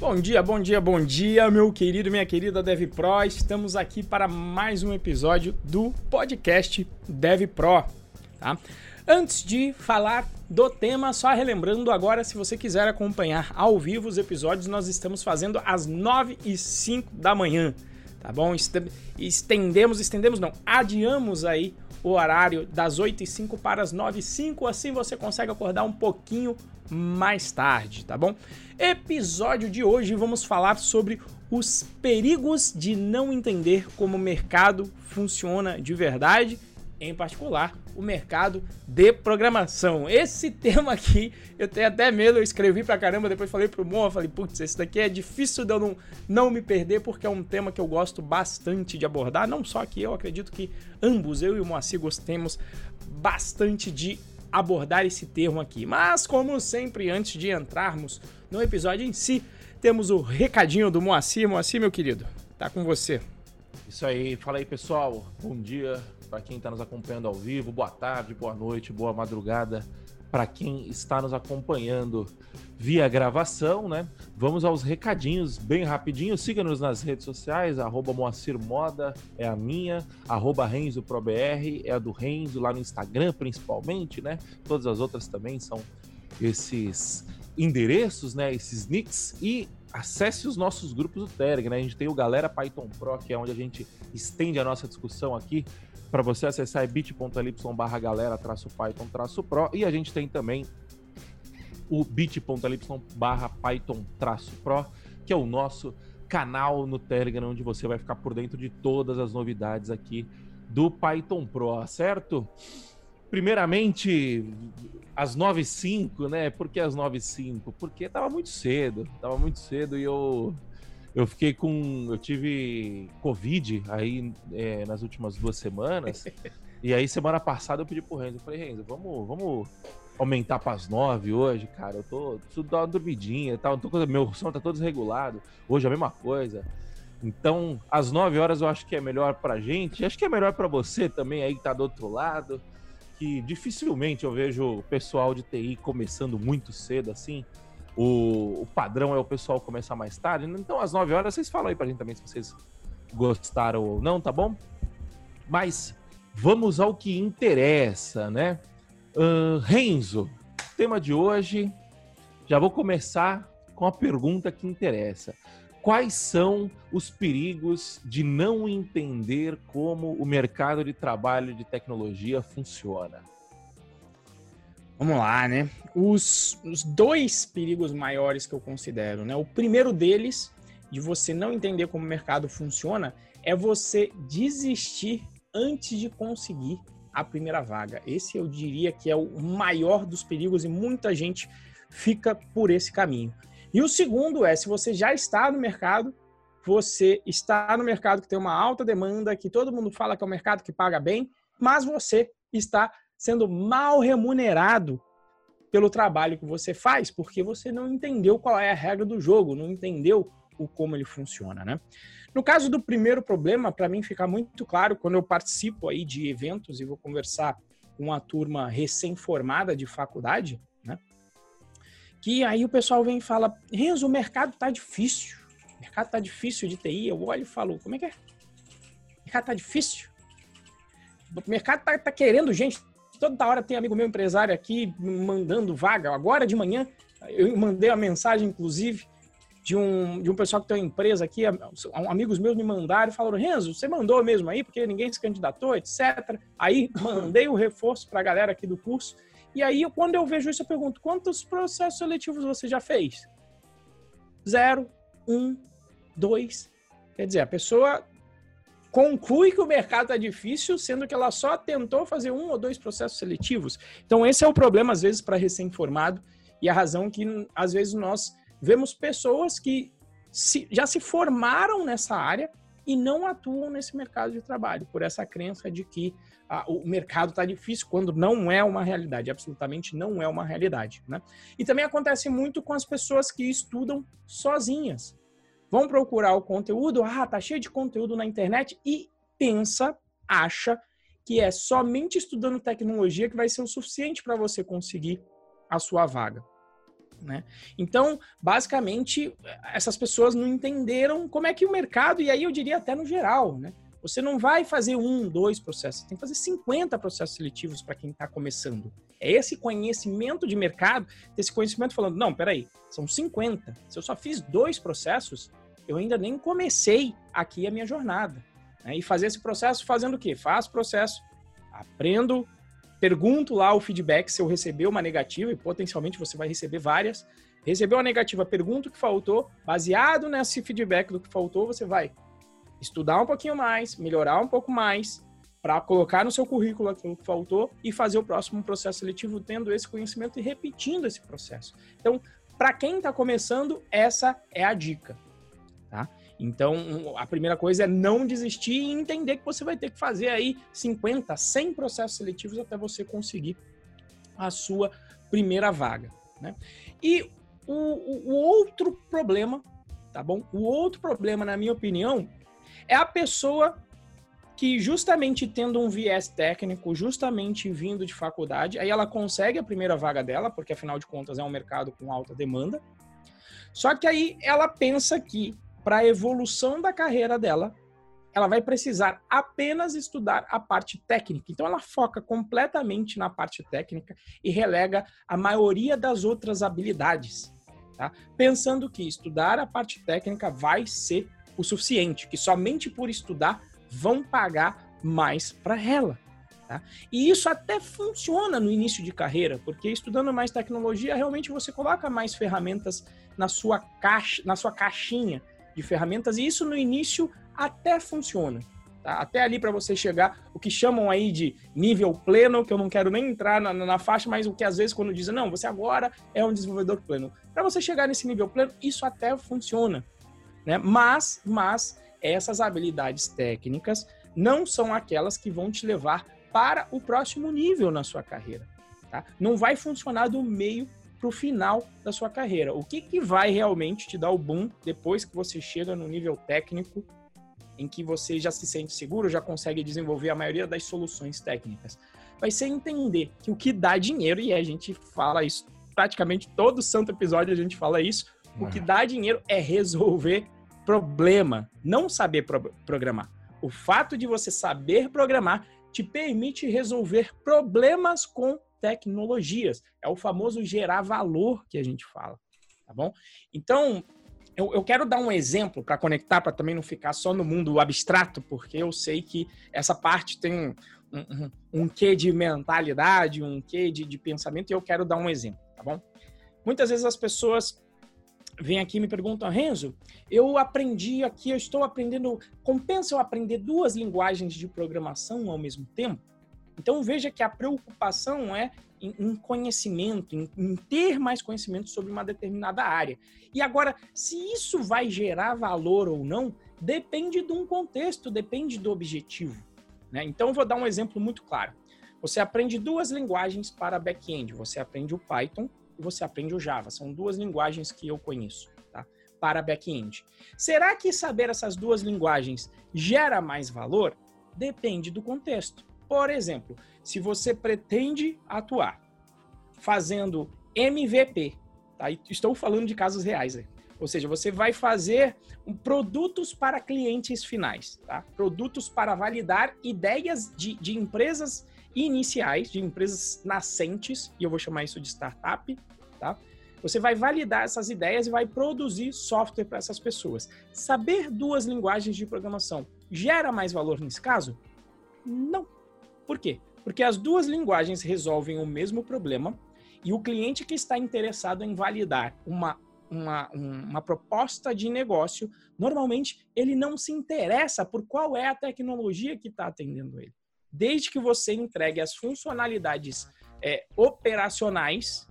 Bom dia, bom dia, bom dia, meu querido, minha querida Dev Pro. Estamos aqui para mais um episódio do podcast Dev Pro, tá? Antes de falar do tema, só relembrando agora, se você quiser acompanhar ao vivo os episódios, nós estamos fazendo às 9 e 5 da manhã, tá bom? Estendemos, estendemos não, adiamos aí o horário das 8 e 5 para as 9 e 5, assim você consegue acordar um pouquinho mais tarde, tá bom? Episódio de hoje vamos falar sobre os perigos de não entender como o mercado funciona de verdade, em particular o mercado de programação. Esse tema aqui eu tenho até medo, eu escrevi pra caramba, depois falei pro Mon, falei, putz, esse daqui é difícil de eu não, não me perder, porque é um tema que eu gosto bastante de abordar, não só que eu acredito que ambos, eu e o Moacir, gostemos bastante de abordar esse termo aqui. Mas, como sempre, antes de entrarmos no episódio em si, temos o recadinho do Moacir. Moacir, meu querido, tá com você. Isso aí, fala aí pessoal, bom dia para quem está nos acompanhando ao vivo, boa tarde, boa noite, boa madrugada para quem está nos acompanhando via gravação, né? Vamos aos recadinhos bem rapidinho. Siga-nos nas redes sociais, arroba Moacir Moda é a minha, arroba RenzoProBR é a do Renzo, lá no Instagram principalmente, né? Todas as outras também são esses endereços, né? Esses nicks e acesse os nossos grupos do Telegram, né? A gente tem o Galera Python Pro, que é onde a gente estende a nossa discussão aqui para você acessar é bit.ly barra galera traço Python traço Pro e a gente tem também o bit.ly barra Python traço Pro, que é o nosso canal no Telegram, onde você vai ficar por dentro de todas as novidades aqui do Python Pro, certo? Primeiramente, às 9h05, né? Por que às 9h05? Porque tava muito cedo, tava muito cedo e eu eu fiquei com. Eu tive Covid aí é, nas últimas duas semanas. e aí, semana passada, eu pedi pro Renzo. Eu falei, Renzo, vamos, vamos aumentar para as nove hoje, cara. Eu tô preciso dar uma dormidinha tal. Tô, meu som tá todo desregulado. Hoje é a mesma coisa. Então, às nove horas eu acho que é melhor pra gente. Acho que é melhor para você também aí que tá do outro lado. Que dificilmente eu vejo o pessoal de TI começando muito cedo assim o, o, padrão é o pessoal começar mais tarde. Então, às 9 horas, vocês falam aí pra gente também se vocês gostaram ou não, tá bom? Mas vamos ao que interessa, né? Uh, Renzo, tema de hoje. Já vou começar com a pergunta que interessa. Quais são os perigos de não entender como o mercado de trabalho de tecnologia funciona? Vamos lá, né? Os, os dois perigos maiores que eu considero, né? O primeiro deles, de você não entender como o mercado funciona, é você desistir antes de conseguir a primeira vaga. Esse eu diria que é o maior dos perigos e muita gente fica por esse caminho. E o segundo é, se você já está no mercado, você está no mercado que tem uma alta demanda, que todo mundo fala que é um mercado que paga bem, mas você está sendo mal remunerado pelo trabalho que você faz, porque você não entendeu qual é a regra do jogo, não entendeu o como ele funciona, né? No caso do primeiro problema, para mim fica muito claro quando eu participo aí de eventos e vou conversar com uma turma recém-formada de faculdade, né? Que aí o pessoal vem e fala: Renzo, o mercado tá difícil. O mercado tá difícil de TI. Eu olho e falo: como é que é? O mercado tá difícil. O mercado tá, tá querendo gente, Toda hora tem amigo meu empresário aqui mandando vaga. Agora de manhã, eu mandei a mensagem, inclusive, de um, de um pessoal que tem uma empresa aqui, amigos meus me mandaram e falaram, Renzo, você mandou mesmo aí, porque ninguém se candidatou, etc. Aí mandei o reforço para a galera aqui do curso. E aí, quando eu vejo isso, eu pergunto, quantos processos seletivos você já fez? Zero, um, dois. Quer dizer, a pessoa conclui que o mercado está difícil, sendo que ela só tentou fazer um ou dois processos seletivos. Então, esse é o problema, às vezes, para recém-formado, e a razão que, às vezes, nós vemos pessoas que se, já se formaram nessa área e não atuam nesse mercado de trabalho, por essa crença de que ah, o mercado está difícil, quando não é uma realidade, absolutamente não é uma realidade. Né? E também acontece muito com as pessoas que estudam sozinhas vão procurar o conteúdo, ah, tá cheio de conteúdo na internet e pensa, acha que é somente estudando tecnologia que vai ser o suficiente para você conseguir a sua vaga. Né? Então, basicamente, essas pessoas não entenderam como é que o mercado, e aí eu diria até no geral, né? Você não vai fazer um, dois processos, tem que fazer 50 processos seletivos para quem está começando. É esse conhecimento de mercado, esse conhecimento falando, não, peraí, são 50. Se eu só fiz dois processos, eu ainda nem comecei aqui a minha jornada. Né? E fazer esse processo fazendo o quê? Faço processo, aprendo, pergunto lá o feedback se eu receber uma negativa, e potencialmente você vai receber várias. Recebeu a negativa, pergunta o que faltou, baseado nesse feedback do que faltou, você vai estudar um pouquinho mais, melhorar um pouco mais, para colocar no seu currículo aquilo que faltou e fazer o próximo processo seletivo tendo esse conhecimento e repetindo esse processo. Então, para quem está começando, essa é a dica. Tá? Então, a primeira coisa é não desistir e entender que você vai ter que fazer aí 50, 100 processos seletivos até você conseguir a sua primeira vaga. Né? E o, o, outro problema, tá bom? O outro problema, na minha opinião, é a pessoa que justamente tendo um viés técnico, justamente vindo de faculdade, aí ela consegue a primeira vaga dela, porque afinal de contas é um mercado com alta demanda. Só que aí ela pensa que para a evolução da carreira dela, ela vai precisar apenas estudar a parte técnica. Então ela foca completamente na parte técnica e relega a maioria das outras habilidades, tá? Pensando que estudar a parte técnica vai ser o suficiente, que somente por estudar vão pagar mais para ela. Tá? E isso até funciona no início de carreira, porque estudando mais tecnologia, realmente você coloca mais ferramentas na sua caixa, na sua caixinha de ferramentas, e isso no início até funciona. Tá? Até ali para você chegar, o que chamam aí de nível pleno, que eu não quero nem entrar na, na faixa, mas o que às vezes quando dizem, não, você agora é um desenvolvedor pleno. Para você chegar nesse nível pleno, isso até funciona. Né? Mas, mas essas habilidades técnicas não são aquelas que vão te levar para o próximo nível na sua carreira. Tá? Não vai funcionar do meio para o final da sua carreira. O que, que vai realmente te dar o boom depois que você chega no nível técnico em que você já se sente seguro, já consegue desenvolver a maioria das soluções técnicas? Vai ser entender que o que dá dinheiro, e a gente fala isso praticamente todo santo episódio, a gente fala isso, o que dá dinheiro é resolver problema, não saber pro programar. O fato de você saber programar te permite resolver problemas com tecnologias. É o famoso gerar valor que a gente fala, tá bom? Então, eu, eu quero dar um exemplo para conectar, para também não ficar só no mundo abstrato, porque eu sei que essa parte tem um, um, um quê de mentalidade, um quê de, de pensamento, e eu quero dar um exemplo, tá bom? Muitas vezes as pessoas vêm aqui e me perguntam, Renzo, eu aprendi aqui, eu estou aprendendo, compensa eu aprender duas linguagens de programação ao mesmo tempo? Então veja que a preocupação é em, conhecimento, em, em, ter mais conhecimento sobre uma determinada área. E agora, se isso vai gerar valor ou não, depende de um contexto, depende do objetivo. Né? Então vou dar um exemplo muito claro. Você aprende duas linguagens para back-end. Você aprende o Python e você aprende o Java. São duas linguagens que eu conheço tá? para back-end. Será que saber essas duas linguagens gera mais valor? Depende do contexto. Por exemplo, se você pretende atuar fazendo MVP, tá? estou falando de casos reais, aí. ou seja, você vai fazer produtos para clientes finais, tá? produtos para validar ideias de, de empresas iniciais, de empresas nascentes, e eu vou chamar isso de startup, tá? Você vai validar essas ideias e vai produzir software para essas pessoas. Saber duas linguagens de programação gera mais valor nesse caso? Não. Por quê? Porque as duas linguagens resolvem o mesmo problema e o cliente que está interessado em validar uma, uma, uma proposta de negócio, normalmente ele não se interessa por qual é a tecnologia que está atendendo ele. Desde que você entregue as funcionalidades é, operacionais,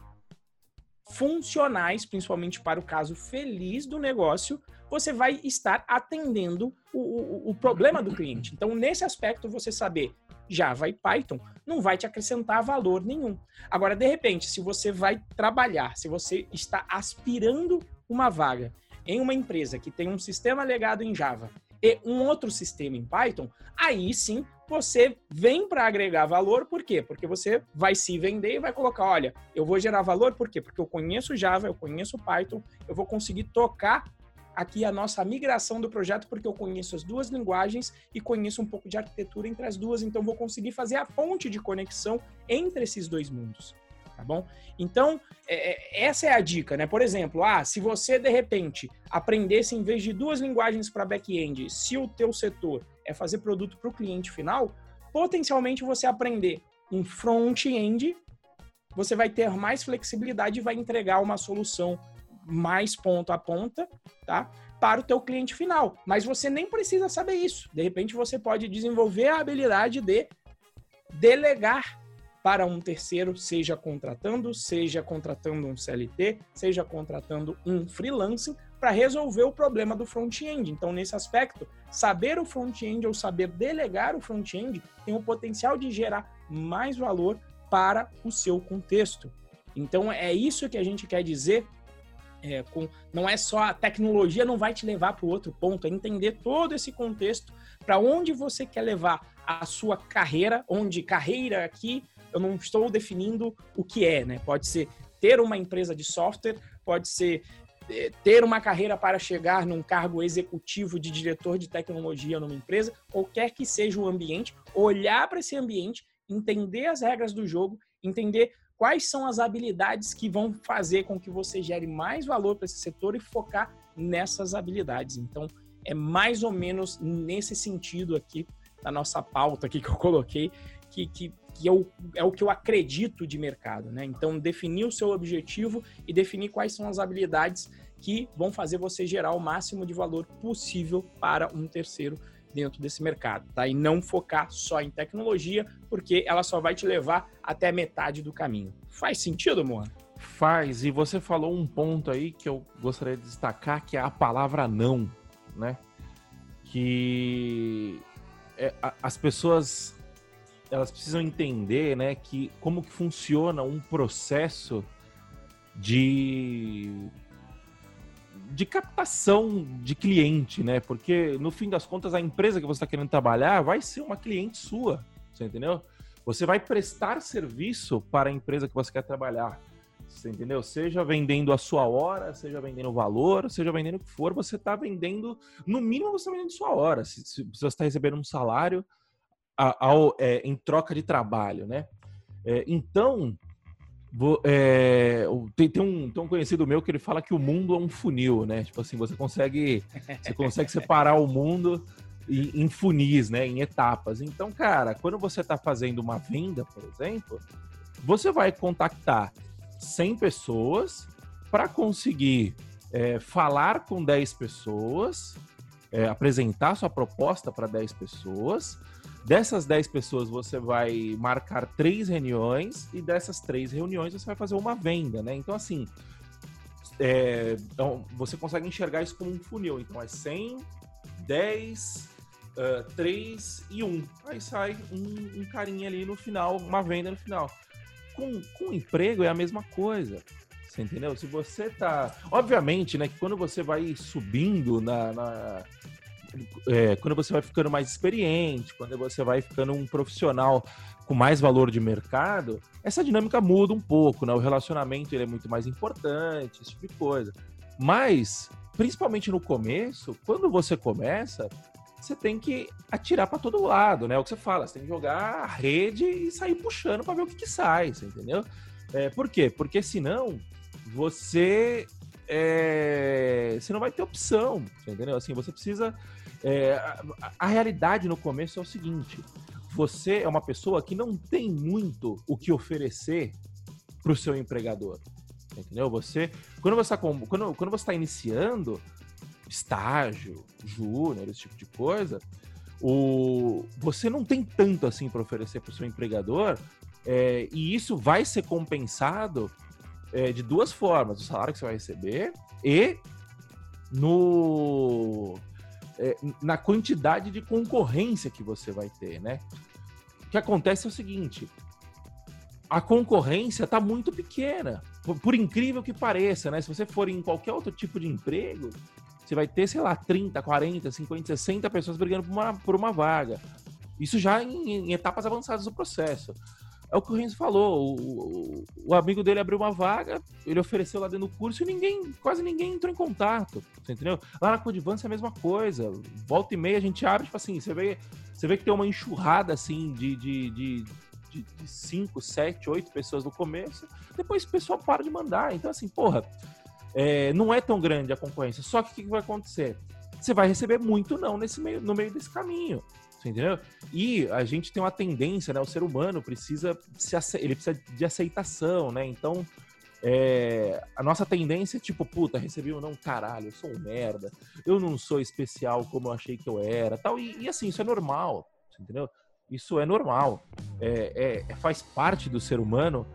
funcionais, principalmente para o caso feliz do negócio, você vai estar atendendo o, o, o problema do cliente. Então, nesse aspecto, você saber Java e Python não vai te acrescentar valor nenhum. Agora, de repente, se você vai trabalhar, se você está aspirando uma vaga em uma empresa que tem um sistema legado em Java e um outro sistema em Python, aí sim você vem para agregar valor, por quê? Porque você vai se vender e vai colocar, olha, eu vou gerar valor, por quê? Porque eu conheço Java, eu conheço Python, eu vou conseguir tocar aqui a nossa migração do projeto, porque eu conheço as duas linguagens e conheço um pouco de arquitetura entre as duas, então vou conseguir fazer a ponte de conexão entre esses dois mundos tá bom? Então, é, é, essa é a dica, né? Por exemplo, ah, se você de repente aprendesse em vez de duas linguagens para back-end, se o teu setor é fazer produto para o cliente final, potencialmente você aprender um front-end, você vai ter mais flexibilidade e vai entregar uma solução mais ponta a ponta, tá? Para o teu cliente final. Mas você nem precisa saber isso. De repente você pode desenvolver a habilidade de delegar para um terceiro, seja contratando, seja contratando um CLT, seja contratando um freelancing para resolver o problema do front-end. Então, nesse aspecto, saber o front-end ou saber delegar o front-end tem o potencial de gerar mais valor para o seu contexto. Então, é isso que a gente quer dizer. É, com, não é só a tecnologia não vai te levar para o outro ponto, é entender todo esse contexto para onde você quer levar a sua carreira, onde carreira aqui eu não estou definindo o que é, né? Pode ser ter uma empresa de software, pode ser é, ter uma carreira para chegar num cargo executivo de diretor de tecnologia numa empresa, qualquer que seja o ambiente, olhar para esse ambiente, entender as regras do jogo, entender quais são as habilidades que vão fazer com que você gere mais valor para esse setor e focar nessas habilidades. Então, é mais ou menos nesse sentido aqui da nossa pauta aqui que eu coloquei, que, que que é o, é o que eu acredito de mercado, né? Então, definir o seu objetivo e definir quais são as habilidades que vão fazer você gerar o máximo de valor possível para um terceiro dentro desse mercado, tá? E não focar só em tecnologia, porque ela só vai te levar até metade do caminho. Faz sentido, Moana? Faz, e você falou um ponto aí que eu gostaria de destacar, que é a palavra não, né? Que é, as pessoas elas precisam entender, né, que como que funciona um processo de de captação de cliente, né? Porque no fim das contas a empresa que você está querendo trabalhar vai ser uma cliente sua, você entendeu? Você vai prestar serviço para a empresa que você quer trabalhar, você entendeu? Seja vendendo a sua hora, seja vendendo valor, seja vendendo o que for, você está vendendo, no mínimo você está vendendo sua hora. Se, se você está recebendo um salário, ao, é, em troca de trabalho, né? É, então, é, tem, tem, um, tem um conhecido meu que ele fala que o mundo é um funil, né? Tipo assim, você consegue, você consegue separar o mundo em, em funis, né? Em etapas. Então, cara, quando você está fazendo uma venda, por exemplo, você vai contactar 100 pessoas para conseguir é, falar com 10 pessoas, é, apresentar sua proposta para 10 pessoas, Dessas 10 pessoas, você vai marcar três reuniões e dessas três reuniões você vai fazer uma venda, né? Então, assim, é, então, você consegue enxergar isso como um funil. Então, é 100, 10, uh, 3 e 1. Aí sai um, um carinha ali no final, uma venda no final. Com, com emprego é a mesma coisa. Você entendeu? Se você tá. Obviamente, né, que quando você vai subindo na, na é, quando você vai ficando mais experiente, quando você vai ficando um profissional com mais valor de mercado, essa dinâmica muda um pouco, né? O relacionamento ele é muito mais importante, esse tipo de coisa. Mas, principalmente no começo, quando você começa, você tem que atirar para todo lado, né? É o que você fala, você tem que jogar a rede e sair puxando para ver o que, que sai, entendeu? É, por quê? Porque senão você é, você não vai ter opção, entendeu? Assim, você precisa é, a, a realidade no começo é o seguinte: você é uma pessoa que não tem muito o que oferecer para o seu empregador. Entendeu? Você, quando você está quando, quando você tá iniciando estágio, júnior, esse tipo de coisa, o, você não tem tanto assim para oferecer para o seu empregador, é, e isso vai ser compensado é, de duas formas: o salário que você vai receber e no é, na quantidade de concorrência que você vai ter, né? O que acontece é o seguinte: a concorrência está muito pequena, por, por, incrível que pareça, né? Se você for em qualquer outro tipo de emprego, você vai ter, sei lá, 30, 40, 50, 60 pessoas brigando por uma, por uma vaga. Isso já em, em etapas avançadas do processo. É o que o Renzo falou. O, o, amigo dele abriu uma vaga, ele ofereceu lá dentro do curso e ninguém, quase ninguém entrou em contato. Entendeu? Lá na Codivance é a mesma coisa. Volta e meia a gente abre, tipo assim, você vê, você vê que tem uma enxurrada assim de, de, de, de, de cinco, sete, oito pessoas no começo. Depois o pessoal para de mandar. Então, assim, porra, é, não é tão grande a concorrência. Só que o que vai acontecer? Você vai receber muito não nesse meio, no meio desse caminho. Entendeu? E a gente tem uma tendência, né? O ser humano precisa se ele precisa de aceitação, né? Então, é, a nossa tendência é tipo, puta, recebi um não, caralho, eu sou um merda, eu não sou especial como eu achei que eu era, tal. E, e assim, isso é normal, entendeu? Isso é normal. É, é, é, faz parte do ser humano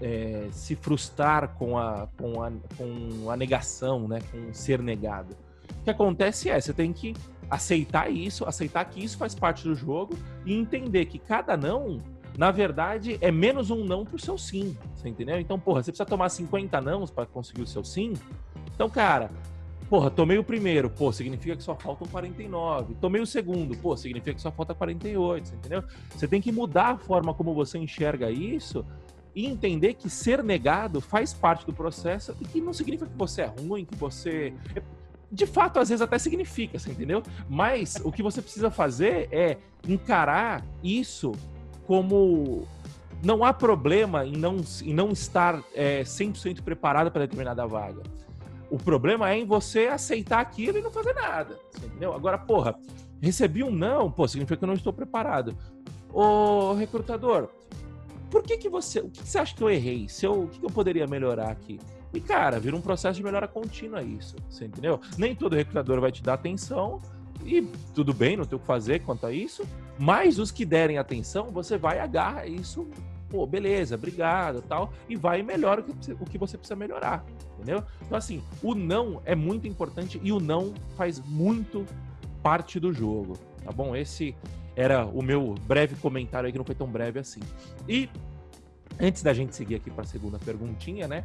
é, se frustrar com a, com, a, com a negação, né? Com ser negado. O que acontece é, você tem que aceitar isso, aceitar que isso faz parte do jogo e entender que cada não, na verdade, é menos um não pro seu sim. Você entendeu? Então, porra, você precisa tomar 50 nãos para conseguir o seu sim. Então, cara, porra, tomei o primeiro, pô, significa que só faltam 49. Tomei o segundo, pô, significa que só falta 48, você entendeu? Você tem que mudar a forma como você enxerga isso e entender que ser negado faz parte do processo e que não significa que você é ruim, que você de fato, às vezes até significa, você entendeu? Mas o que você precisa fazer é encarar isso como não há problema em não, em não estar é, 100% preparado para determinada vaga. O problema é em você aceitar aquilo e não fazer nada, entendeu? Agora, porra, recebi um não, pô, significa que eu não estou preparado. Ô, recrutador, por que que você, o que, que você acha que eu errei? Se eu, o que, que eu poderia melhorar aqui? E, cara, vira um processo de melhora contínua isso, você entendeu? Nem todo recrutador vai te dar atenção, e tudo bem, não tem o que fazer quanto a isso, mas os que derem atenção, você vai agarra isso, pô, beleza, obrigado, tal, e vai e melhora o que, o que você precisa melhorar, entendeu? Então, assim, o não é muito importante e o não faz muito parte do jogo, tá bom? Esse era o meu breve comentário aí, que não foi tão breve assim. E antes da gente seguir aqui para a segunda perguntinha, né?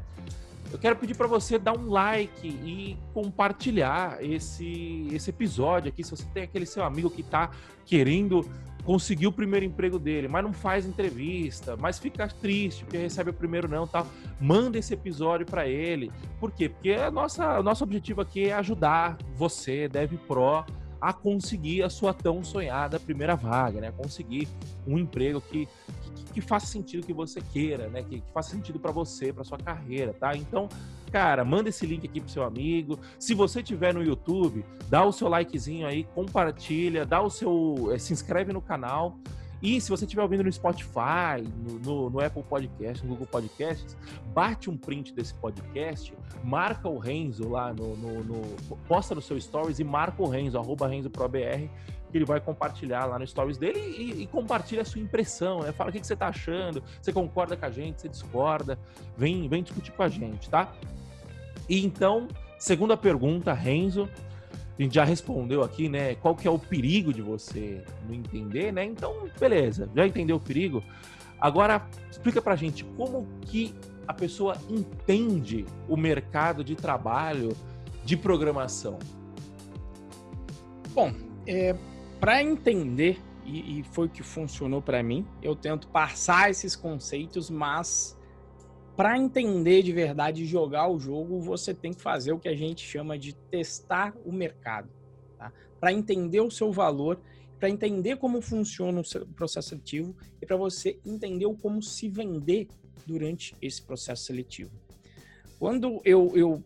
Eu quero pedir para você dar um like e compartilhar esse, esse episódio aqui. Se você tem aquele seu amigo que está querendo conseguir o primeiro emprego dele, mas não faz entrevista, mas fica triste porque recebe o primeiro não, tal, manda esse episódio para ele. Por quê? Porque a nossa, o nosso objetivo aqui é ajudar você, Dev Pro, a conseguir a sua tão sonhada primeira vaga, né? Conseguir um emprego que, que, que faça sentido que você queira, né? Que, que faça sentido para você, para sua carreira, tá? Então, cara, manda esse link aqui pro seu amigo. Se você tiver no YouTube, dá o seu likezinho aí, compartilha, dá o seu, eh, se inscreve no canal. E se você estiver ouvindo no Spotify, no, no, no, Apple Podcast, no Google Podcasts, bate um print desse podcast, marca o Renzo lá no, no, posta no seu stories e marca o Renzo, arroba RenzoProBR, que ele vai compartilhar lá no stories dele e, e compartilha a sua impressão, né? Fala o que, que você está achando, você concorda com a gente, você discorda, vem, vem discutir com a gente, tá? E então, segunda pergunta, Renzo, a gente já respondeu aqui, né? Qual que é o perigo de você não entender, né? Então, beleza, já entendeu o perigo. Agora, explica pra gente como que a pessoa entende o mercado de trabalho de programação. Bom, é, para entender, e, e foi o que funcionou para mim, eu tento passar esses conceitos, mas para entender de verdade e jogar o jogo, você tem que fazer o que a gente chama de testar o mercado. Tá? Para entender o seu valor, para entender como funciona o processo seletivo e para você entender como se vender durante esse processo seletivo. Quando eu, eu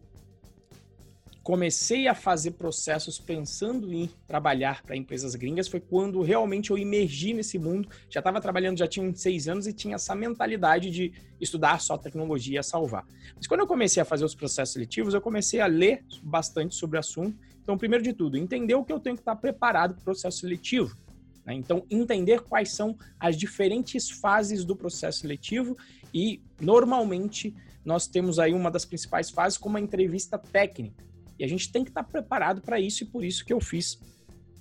comecei a fazer processos pensando em trabalhar para empresas gringas foi quando realmente eu emergi nesse mundo. Já estava trabalhando, já tinha uns seis anos e tinha essa mentalidade de estudar só tecnologia salvar. Mas quando eu comecei a fazer os processos seletivos, eu comecei a ler bastante sobre o assunto. Então, primeiro de tudo, entender o que eu tenho que estar preparado para o processo seletivo. Né? Então, entender quais são as diferentes fases do processo seletivo e, normalmente, nós temos aí uma das principais fases como a entrevista técnica. E a gente tem que estar tá preparado para isso, e por isso que eu fiz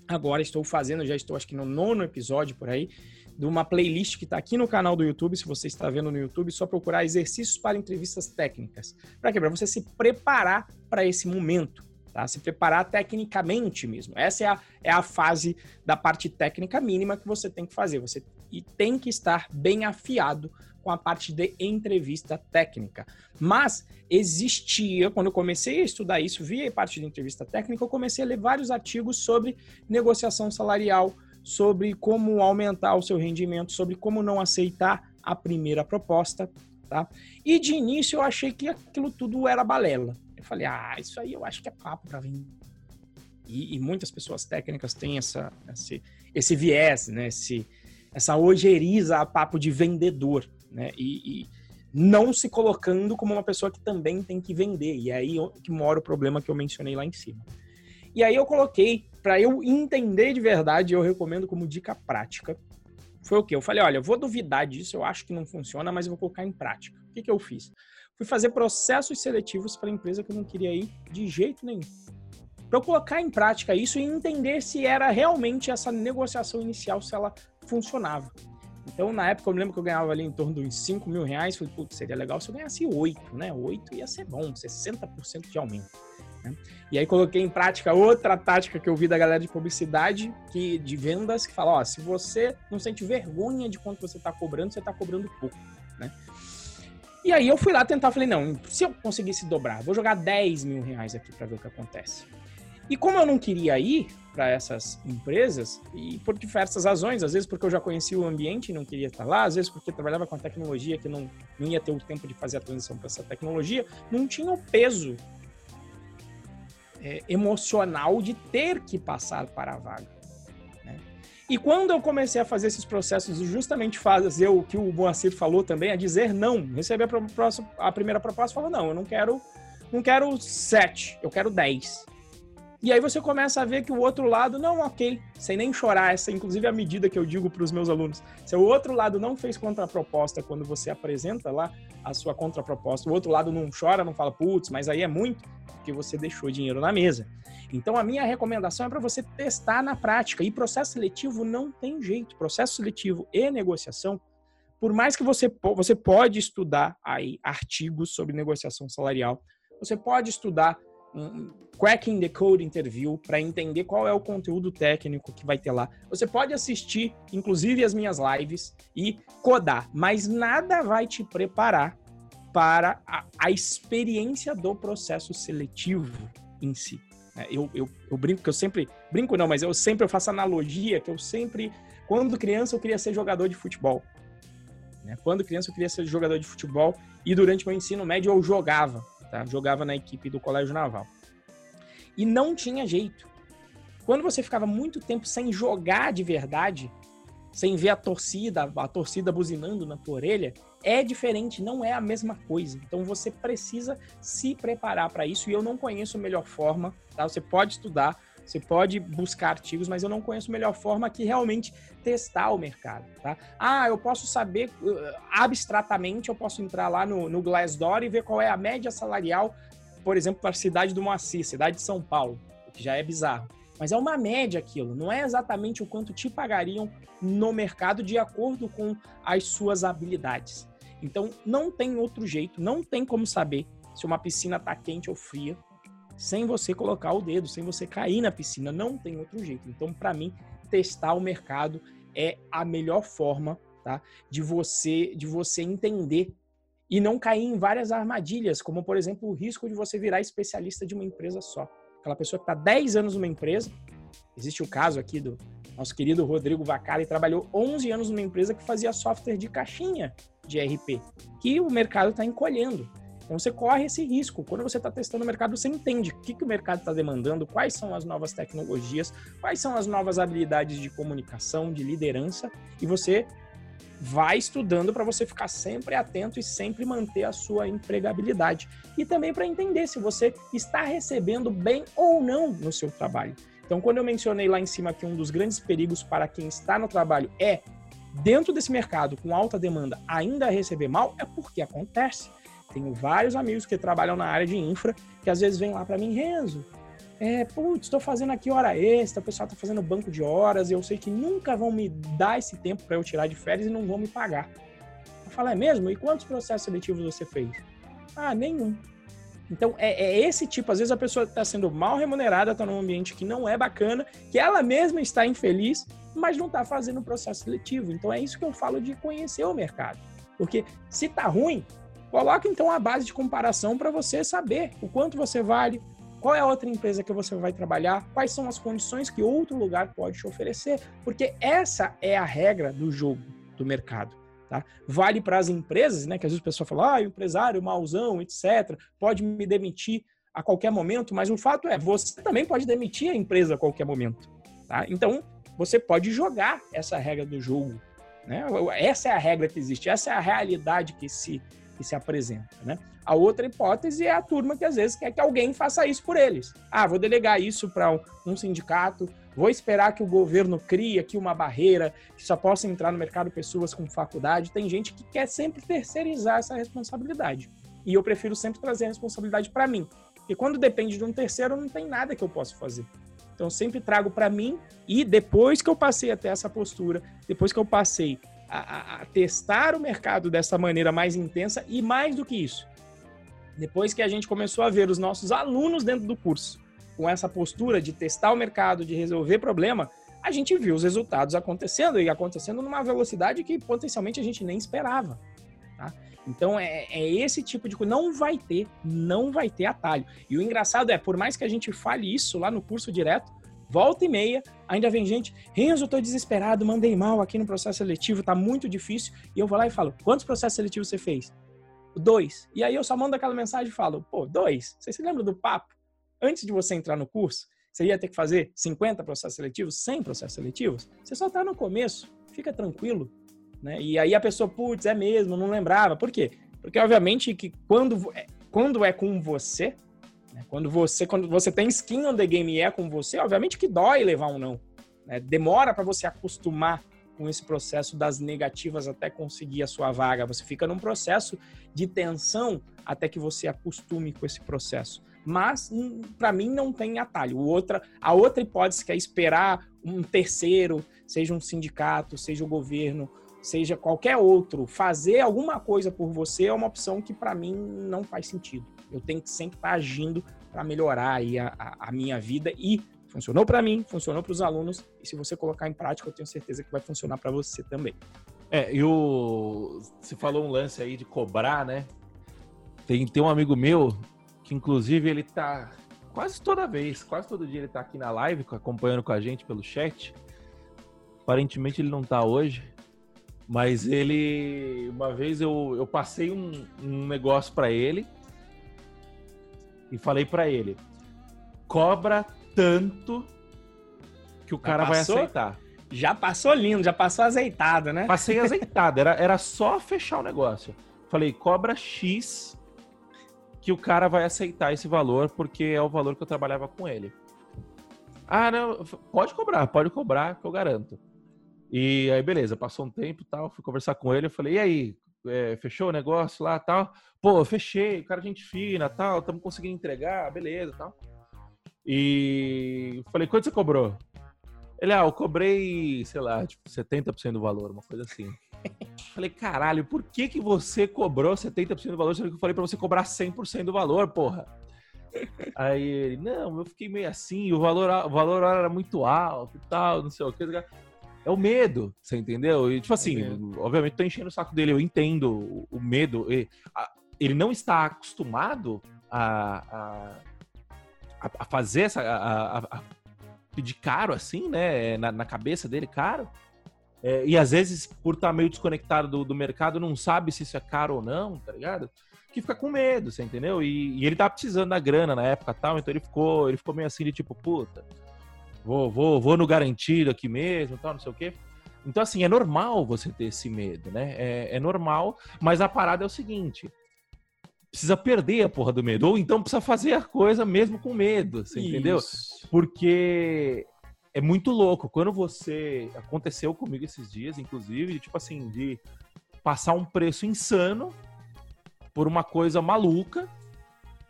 agora, estou fazendo, já estou acho que no nono episódio por aí, de uma playlist que está aqui no canal do YouTube, se você está vendo no YouTube, só procurar exercícios para entrevistas técnicas. Para quê? Para você se preparar para esse momento. Tá? Se preparar tecnicamente mesmo. Essa é a, é a fase da parte técnica mínima que você tem que fazer. Você e tem que estar bem afiado com a parte de entrevista técnica. Mas existia, quando eu comecei a estudar isso, via parte de entrevista técnica, eu comecei a ler vários artigos sobre negociação salarial, sobre como aumentar o seu rendimento, sobre como não aceitar a primeira proposta, tá? E de início eu achei que aquilo tudo era balela. Eu falei, ah, isso aí eu acho que é papo para vender. E, e, muitas pessoas técnicas têm essa, esse, esse viés, né? Esse, essa ojeriza a papo de vendedor, né? E, e, não se colocando como uma pessoa que também tem que vender. E é aí que mora o problema que eu mencionei lá em cima. E aí eu coloquei, para eu entender de verdade, eu recomendo como dica prática, foi o quê? Eu falei, olha, eu vou duvidar disso, eu acho que não funciona, mas eu vou colocar em prática. O que, que eu fiz? Fui fazer processos seletivos para a empresa que eu não queria ir de jeito nenhum. Para eu colocar em prática isso e entender se era realmente essa negociação inicial, se ela funcionava. Então, na época, eu me lembro que eu ganhava ali em torno uns 5 mil reais. Falei, putz, seria legal se eu ganhasse 8, né? 8 ia ser bom, 60% de aumento. Né? E aí coloquei em prática outra tática que eu vi da galera de publicidade, que de vendas, que fala, ó, se você não sente vergonha de quanto você está cobrando, você está cobrando pouco, né? E aí eu fui lá tentar, falei, não, se eu conseguisse dobrar, vou jogar 10 mil reais aqui para ver o que acontece. E como eu não queria ir para essas empresas, e por diversas razões, às vezes porque eu já conhecia o ambiente e não queria estar lá, às vezes porque trabalhava com a tecnologia que não, não ia ter o tempo de fazer a transição para essa tecnologia, não tinha o peso é, emocional de ter que passar para a vaga. Né? E quando eu comecei a fazer esses processos, justamente fazer o que o Moacir falou também, a dizer não, receber a, a primeira proposta, falou não, eu não quero, não quero sete, eu quero dez. E aí você começa a ver que o outro lado, não, ok, sem nem chorar, essa inclusive é a medida que eu digo para os meus alunos. Se o outro lado não fez contraproposta quando você apresenta lá a sua contraproposta, o outro lado não chora, não fala, putz, mas aí é muito, porque você deixou dinheiro na mesa. Então a minha recomendação é para você testar na prática. E processo seletivo não tem jeito. Processo seletivo e negociação, por mais que você, você pode estudar aí artigos sobre negociação salarial, você pode estudar cracking the code interview para entender qual é o conteúdo técnico que vai ter lá. Você pode assistir, inclusive, as minhas lives e codar, mas nada vai te preparar para a, a experiência do processo seletivo em si. É, eu, eu, eu, brinco que eu sempre. Brinco não, mas eu sempre faço analogia que eu sempre. Quando criança, eu queria ser jogador de futebol. Né? Quando criança, eu queria ser jogador de futebol e durante meu ensino médio eu jogava tá? Jogava na equipe do Colégio Naval. E não tinha jeito. Quando você ficava muito tempo sem jogar de verdade, sem ver a torcida, a torcida buzinando na tua orelha, é diferente, não é a mesma coisa. Então você precisa se preparar para isso e eu não conheço a melhor forma, tá? Você pode estudar, você pode buscar artigos, mas eu não conheço melhor forma que realmente testar o mercado, tá? Ah, eu posso saber uh, abstratamente, eu posso entrar lá no, no Glassdoor e ver qual é a média salarial, por exemplo, para a cidade do Moacir, cidade de São Paulo, que já é bizarro. Mas é uma média aquilo, não é exatamente o quanto te pagariam no mercado de acordo com as suas habilidades. Então, não tem outro jeito, não tem como saber se uma piscina está quente ou fria sem você colocar o dedo, sem você cair na piscina. Não tem outro jeito. Então, para mim, testar o mercado é a melhor forma tá, de você de você entender e não cair em várias armadilhas, como, por exemplo, o risco de você virar especialista de uma empresa só. Aquela pessoa que está 10 anos numa empresa, existe o caso aqui do nosso querido Rodrigo Vacari, trabalhou 11 anos numa empresa que fazia software de caixinha de RP, que o mercado está encolhendo. Então você corre esse risco. Quando você está testando o mercado, você entende o que, que o mercado está demandando, quais são as novas tecnologias, quais são as novas habilidades de comunicação, de liderança, e você vai estudando para você ficar sempre atento e sempre manter a sua empregabilidade. E também para entender se você está recebendo bem ou não no seu trabalho. Então, quando eu mencionei lá em cima que um dos grandes perigos para quem está no trabalho é, dentro desse mercado com alta demanda, ainda receber mal, é porque acontece. Tenho vários amigos que trabalham na área de infra que às vezes vêm lá para mim, Renzo, é, putz, estou fazendo aqui hora extra, o pessoal está fazendo banco de horas, eu sei que nunca vão me dar esse tempo para eu tirar de férias e não vão me pagar. Eu falo, é mesmo? E quantos processos seletivos você fez? Ah, nenhum. Então, é, é, esse tipo, às vezes a pessoa está sendo mal remunerada, está num ambiente que não é bacana, que ela mesma está infeliz, mas não está fazendo o processo seletivo. Então, é isso que eu falo de conhecer o mercado. Porque se está ruim, coloca então a base de comparação para você saber o quanto você vale, qual é a outra empresa que você vai trabalhar, quais são as condições que outro lugar pode te oferecer, porque essa é a regra do jogo do mercado. Tá? Vale para as empresas, né? Que às vezes o pessoal fala, ah, empresário, mauzão, etc., pode me demitir a qualquer momento, mas o fato é, você também pode demitir a empresa a qualquer momento. Tá? Então, você pode jogar essa regra do jogo. Né? Essa é a regra que existe, essa é a realidade que se, que se apresenta. Né? A outra hipótese é a turma que às vezes quer que alguém faça isso por eles. Ah, vou delegar isso para um sindicato, Vou esperar que o governo crie aqui uma barreira que só possa entrar no mercado pessoas com faculdade. Tem gente que quer sempre terceirizar essa responsabilidade. E eu prefiro sempre trazer a responsabilidade para mim. E quando depende de um terceiro, não tem nada que eu possa fazer. Então, sempre trago para mim e depois que eu passei até essa postura, depois que eu passei a, a, testar o mercado dessa maneira mais intensa e mais do que isso, depois que a gente começou a ver os nossos alunos dentro do curso com essa postura de testar o mercado, de resolver problema, a gente viu os resultados acontecendo e acontecendo numa velocidade que potencialmente a gente nem esperava. Tá? Então é, é, esse tipo de coisa. Não vai ter, não vai ter atalho. E o engraçado é, por mais que a gente fale isso lá no curso direto, volta e meia, ainda vem gente, Renzo, eu tô desesperado, mandei mal aqui no processo seletivo, tá muito difícil. E eu vou lá e falo, quantos processos seletivos você fez? Dois. E aí eu só mando aquela mensagem e falo, pô, dois. Você se lembra do papo? antes de você entrar no curso, você ia ter que fazer 50 processos seletivos, 100 processos seletivos. Você só está no começo, fica tranquilo. Né? E aí a pessoa, putz, é mesmo, não lembrava. Por quê? Porque, obviamente, que quando, é, quando é com você? Quando você quando você tem skin on the game é com você, obviamente que dói levar um não. Né? Demora para você acostumar com esse processo das negativas até conseguir a sua vaga. Você fica num processo de tensão até que você acostume com esse processo mas hum, para mim não tem atalho. O outra, a outra hipótese que é esperar um terceiro, seja um sindicato, seja o governo, seja qualquer outro, fazer alguma coisa por você é uma opção que para mim não faz sentido. Eu tenho que sempre estar tá agindo para melhorar aí a, a, a minha vida e funcionou para mim, funcionou para os alunos e se você colocar em prática, eu tenho certeza que vai funcionar para você também. É, e o você falou um lance aí de cobrar, né? Tem, tem um amigo meu que inclusive ele tá quase toda vez, quase todo dia ele tá aqui na live, acompanhando com a gente pelo chat. Aparentemente ele não tá hoje, mas ele. Uma vez eu, eu passei um, um negócio para ele e falei para ele: cobra tanto que o cara vai aceitar. Já passou lindo, já passou azeitado, né? Passei azeitado, era, era só fechar o negócio. Falei, cobra X que o cara vai aceitar esse valor porque é o valor que eu trabalhava com ele. Ah, não, pode cobrar, pode cobrar, que eu garanto. E aí, beleza, passou um tempo e tal, fui conversar com ele, eu falei, e aí, é, fechou o negócio lá tal? Pô, fechei, cara, gente fina, tal, estamos conseguindo entregar, beleza tal. E falei, quanto você cobrou? Ele, ah, eu cobrei, sei lá, tipo, 70% do valor, uma coisa assim. Falei, caralho, por que que você cobrou 70% do valor, sendo que eu falei pra você cobrar 100% do valor, porra? Aí ele, não, eu fiquei meio assim, o valor, o valor era muito alto e tal, não sei o que. É o medo, você entendeu? E, tipo assim, é obviamente tô enchendo o saco dele, eu entendo o, medo. Ele não está acostumado a, a, a fazer essa. A, a, pedir caro assim, né? Na, na cabeça dele, caro. É, e às vezes, por estar tá meio desconectado do, do, mercado, não sabe se isso é caro ou não, tá ligado? Que fica com medo, você entendeu? E, e ele tá precisando da grana na época tal, então ele ficou, ele ficou meio assim de tipo, puta, vou, vou, vou no garantido aqui mesmo, tal, não sei o quê. Então, assim, é normal você ter esse medo, né? É, é normal, mas a parada é o seguinte: precisa perder a porra do medo, ou então precisa fazer a coisa mesmo com medo, você Isso. entendeu? Porque é muito louco. Quando você. Aconteceu comigo esses dias, inclusive, tipo assim, de passar um preço insano por uma coisa maluca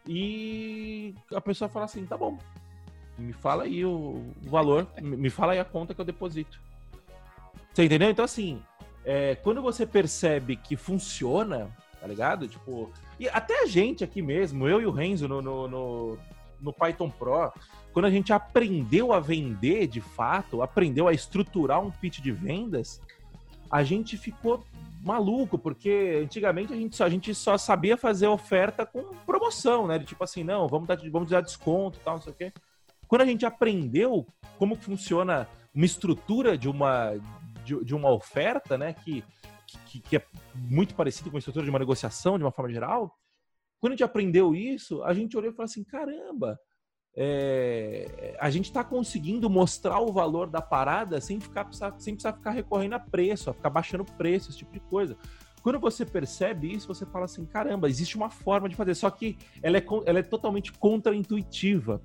e a pessoa fala assim: tá bom, me fala aí o valor, me fala aí a conta que eu deposito. Você entendeu? Então, assim, é, quando você percebe que funciona, tá ligado? Tipo, e até a gente aqui mesmo, eu e o Renzo no, no, no, no Python Pro, quando a gente aprendeu a vender de fato, aprendeu a estruturar um pitch de vendas, a gente ficou maluco, porque antigamente a gente só, a gente só sabia fazer oferta com promoção, né? Tipo assim, não, vamos dar, vamos dar desconto tal, não sei o quê. Quando a gente aprendeu como funciona uma estrutura de uma, de, de uma oferta, né? Que, que, que é muito parecido com a estrutura de uma negociação, de uma forma geral, quando a gente aprendeu isso, a gente olhou e falou assim: caramba, é, a gente está conseguindo mostrar o valor da parada sem, ficar, sem precisar ficar recorrendo a preço, a ficar baixando preço, esse tipo de coisa. Quando você percebe isso, você fala assim: caramba, existe uma forma de fazer, só que ela é, ela é totalmente contraintuitiva.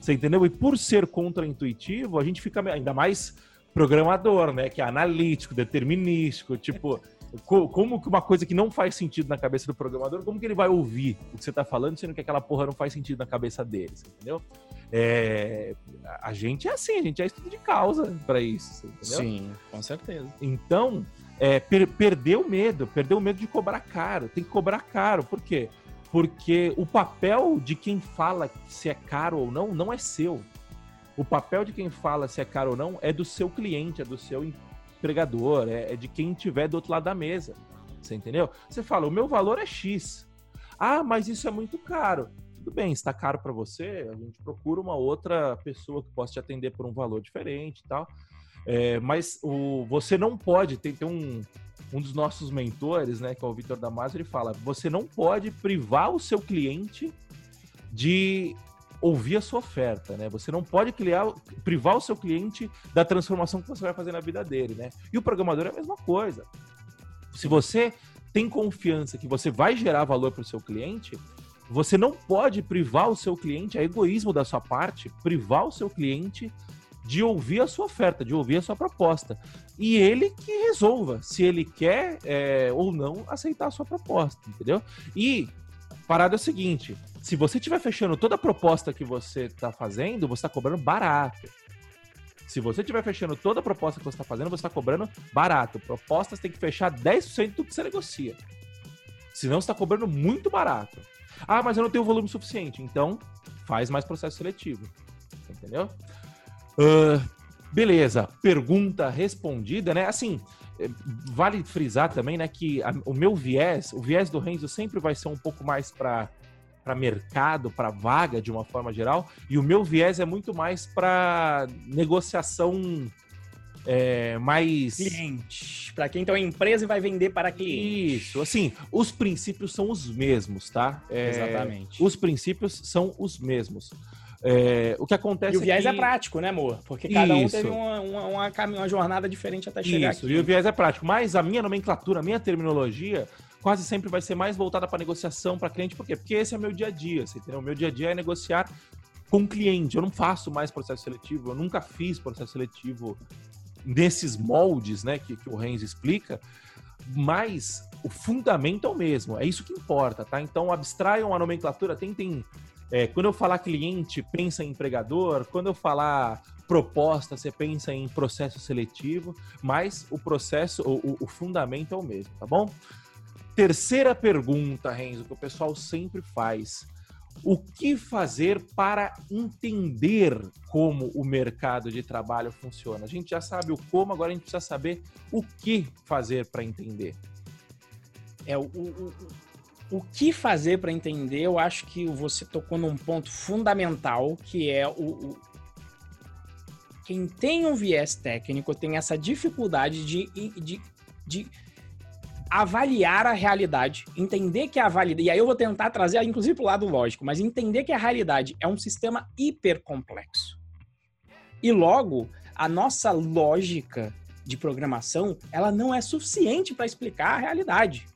Você entendeu? E por ser contraintuitivo, a gente fica ainda mais programador, né? Que é analítico, determinístico, tipo como que uma coisa que não faz sentido na cabeça do programador, como que ele vai ouvir o que você está falando, sendo que aquela porra não faz sentido na cabeça deles, entendeu? É, a gente é assim, a gente é estudo de causa para isso, entendeu? Sim, com certeza. Então, é, per perdeu o medo, perdeu o medo de cobrar caro, tem que cobrar caro, por quê? Porque o papel de quem fala se é caro ou não, não é seu. O papel de quem fala se é caro ou não é do seu cliente, é do seu empregador, é, é de quem tiver do outro lado da mesa. Você entendeu? Você fala, o meu valor é X. Ah, mas isso é muito caro. Tudo bem, está caro para você, a gente procura uma outra pessoa que possa te atender por um valor diferente e tal. É, mas o, você não pode, tem, tem um, um dos nossos mentores, né, que é o Vitor Damasio, ele fala: você não pode privar o seu cliente de ouvir a sua oferta, né? Você não pode criar, privar o seu cliente da transformação que você vai fazer na vida dele, né? E o programador é a mesma coisa. Se você tem confiança que você vai gerar valor para o seu cliente, você não pode privar o seu cliente, é egoísmo da sua parte, privar o seu cliente de ouvir a sua oferta, de ouvir a sua proposta. E ele que resolva se ele quer é, ou não aceitar a sua proposta, entendeu? E parada é o seguinte: se você estiver fechando toda a proposta que você está fazendo, você está cobrando barato. Se você estiver fechando toda a proposta que você está fazendo, você está cobrando barato. Propostas tem que fechar 10% do que você negocia. Senão você está cobrando muito barato. Ah, mas eu não tenho volume suficiente. Então, faz mais processo seletivo. Entendeu? Uh, beleza. Pergunta respondida, né? Assim, eh, vale frisar também, né, que a, o meu viés, o viés do Renzo sempre vai ser um pouco mais para para mercado, para vaga de uma forma geral, e o meu viés é muito mais para negociação é, mais cliente, para quem tem uma empresa e vai vender para cliente. Isso, assim, os princípios são os mesmos, tá? É, Exatamente. Os princípios são os mesmos. É, o que acontece e o viés é, que... é prático, né, amor? Porque cada Isso. um teve uma, uma, uma, uma, jornada diferente até chegar Isso, aqui. e o viés é prático. Mas a minha nomenclatura, a minha terminologia quase sempre vai ser mais voltada para negociação para cliente, por quê? Porque esse é meu dia a dia, você entendeu? O meu dia a dia é negociar com cliente. Eu não faço mais processo seletivo, eu nunca fiz processo seletivo nesses moldes, né, que, que o Renz explica, mas o fundamento é o mesmo, é isso que importa, tá? Então abstraiam a nomenclatura, tentem. É, quando eu falar cliente, pensa em empregador, quando eu falar proposta, você pensa em processo seletivo, mas o processo, o, o fundamento é o mesmo, tá bom? Terceira pergunta, Renzo, que o pessoal sempre faz. O que fazer para entender como o mercado de trabalho funciona? A gente já sabe o como, agora a gente precisa saber o que fazer para entender. É o, o, o que fazer para entender, eu acho que você tocou num ponto fundamental, que é o, o, quem tem um viés técnico tem essa dificuldade de, de, de avaliar a realidade, entender que a validade, e aí eu vou tentar trazer, inclusive, para o lado lógico, mas entender que a realidade é um sistema hiper complexo. E logo, a nossa lógica de programação, ela não é suficiente para explicar a realidade.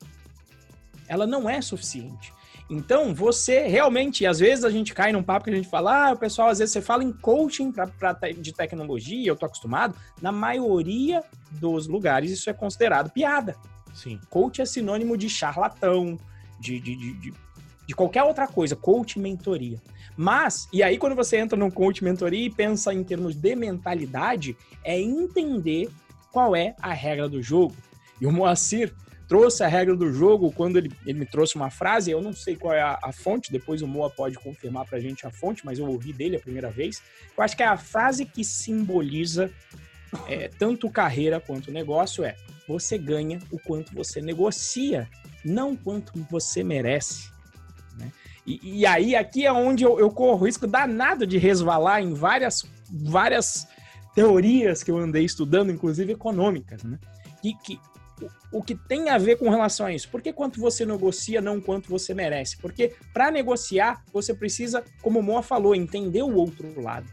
Ela não é suficiente. Então, você realmente, às vezes a gente cai num papo que a gente fala, ah, o pessoal, às vezes você fala em coaching pra, pra, de tecnologia, eu tô acostumado, na maioria dos lugares isso é considerado piada. Sim. Coach é sinônimo de charlatão, de, de, de, de, de qualquer outra coisa. Coach mentoria. Mas, e aí quando você entra no coach mentoria e pensa em termos de mentalidade, é entender qual é a regra do jogo. E o Moacir trouxe a regra do jogo quando ele, ele me trouxe uma frase, eu não sei qual é a, a fonte, depois o Moa pode confirmar pra gente a fonte, mas eu ouvi dele a primeira vez. Eu acho que é a frase que simboliza é, tanto carreira quanto negócio é você ganha o quanto você negocia, não quanto você merece. Né? E, e, aí, aqui é onde eu, eu corro risco danado de resvalar em várias, várias teorias que eu andei estudando, inclusive econômicas, né? Que, que o que tem a ver com relação a isso. Por que quanto você negocia, não quanto você merece? Porque para negociar, você precisa, como o Moa falou, entender o outro lado.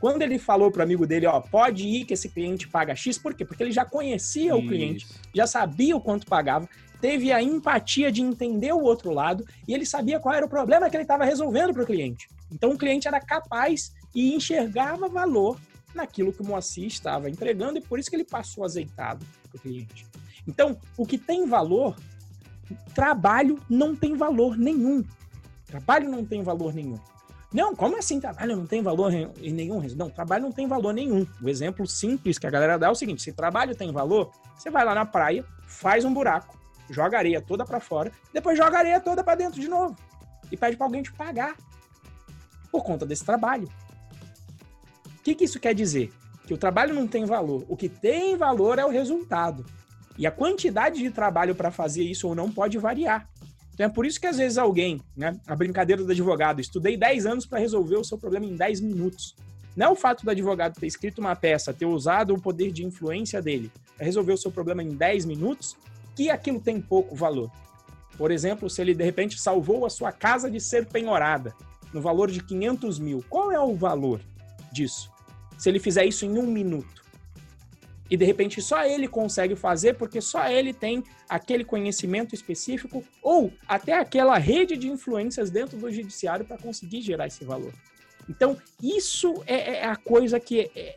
Quando ele falou para o amigo dele, ó, pode ir que esse cliente paga X, por quê? Porque ele já conhecia isso. o cliente, já sabia o quanto pagava, teve a empatia de entender o outro lado e ele sabia qual era o problema que ele estava resolvendo para o cliente. Então o cliente era capaz e enxergava valor naquilo que o Moacir estava entregando e por isso que ele passou azeitado para o cliente. Então, o que tem valor, trabalho não tem valor nenhum. Trabalho não tem valor nenhum. Não, como assim trabalho não tem valor em nenhum? Não, trabalho não tem valor nenhum. O exemplo simples que a galera dá é o seguinte: se trabalho tem valor, você vai lá na praia, faz um buraco, joga areia toda para fora, depois joga areia toda para dentro de novo e pede para alguém te pagar por conta desse trabalho. Que, que isso quer dizer? Que o trabalho não tem valor. O que tem valor é o resultado. E a quantidade de trabalho para fazer isso ou não pode variar. Então é por isso que às vezes alguém, né, a brincadeira do advogado, estudei 10 anos para resolver o seu problema em 10 minutos. Não é o fato do advogado ter escrito uma peça, ter usado o poder de influência dele para resolver o seu problema em 10 minutos, que aquilo tem pouco valor. Por exemplo, se ele de repente salvou a sua casa de ser penhorada no valor de 500 mil, qual é o valor disso? Se ele fizer isso em um minuto e de repente só ele consegue fazer porque só ele tem aquele conhecimento específico ou até aquela rede de influências dentro do judiciário para conseguir gerar esse valor. Então, isso é, é a coisa que é, é,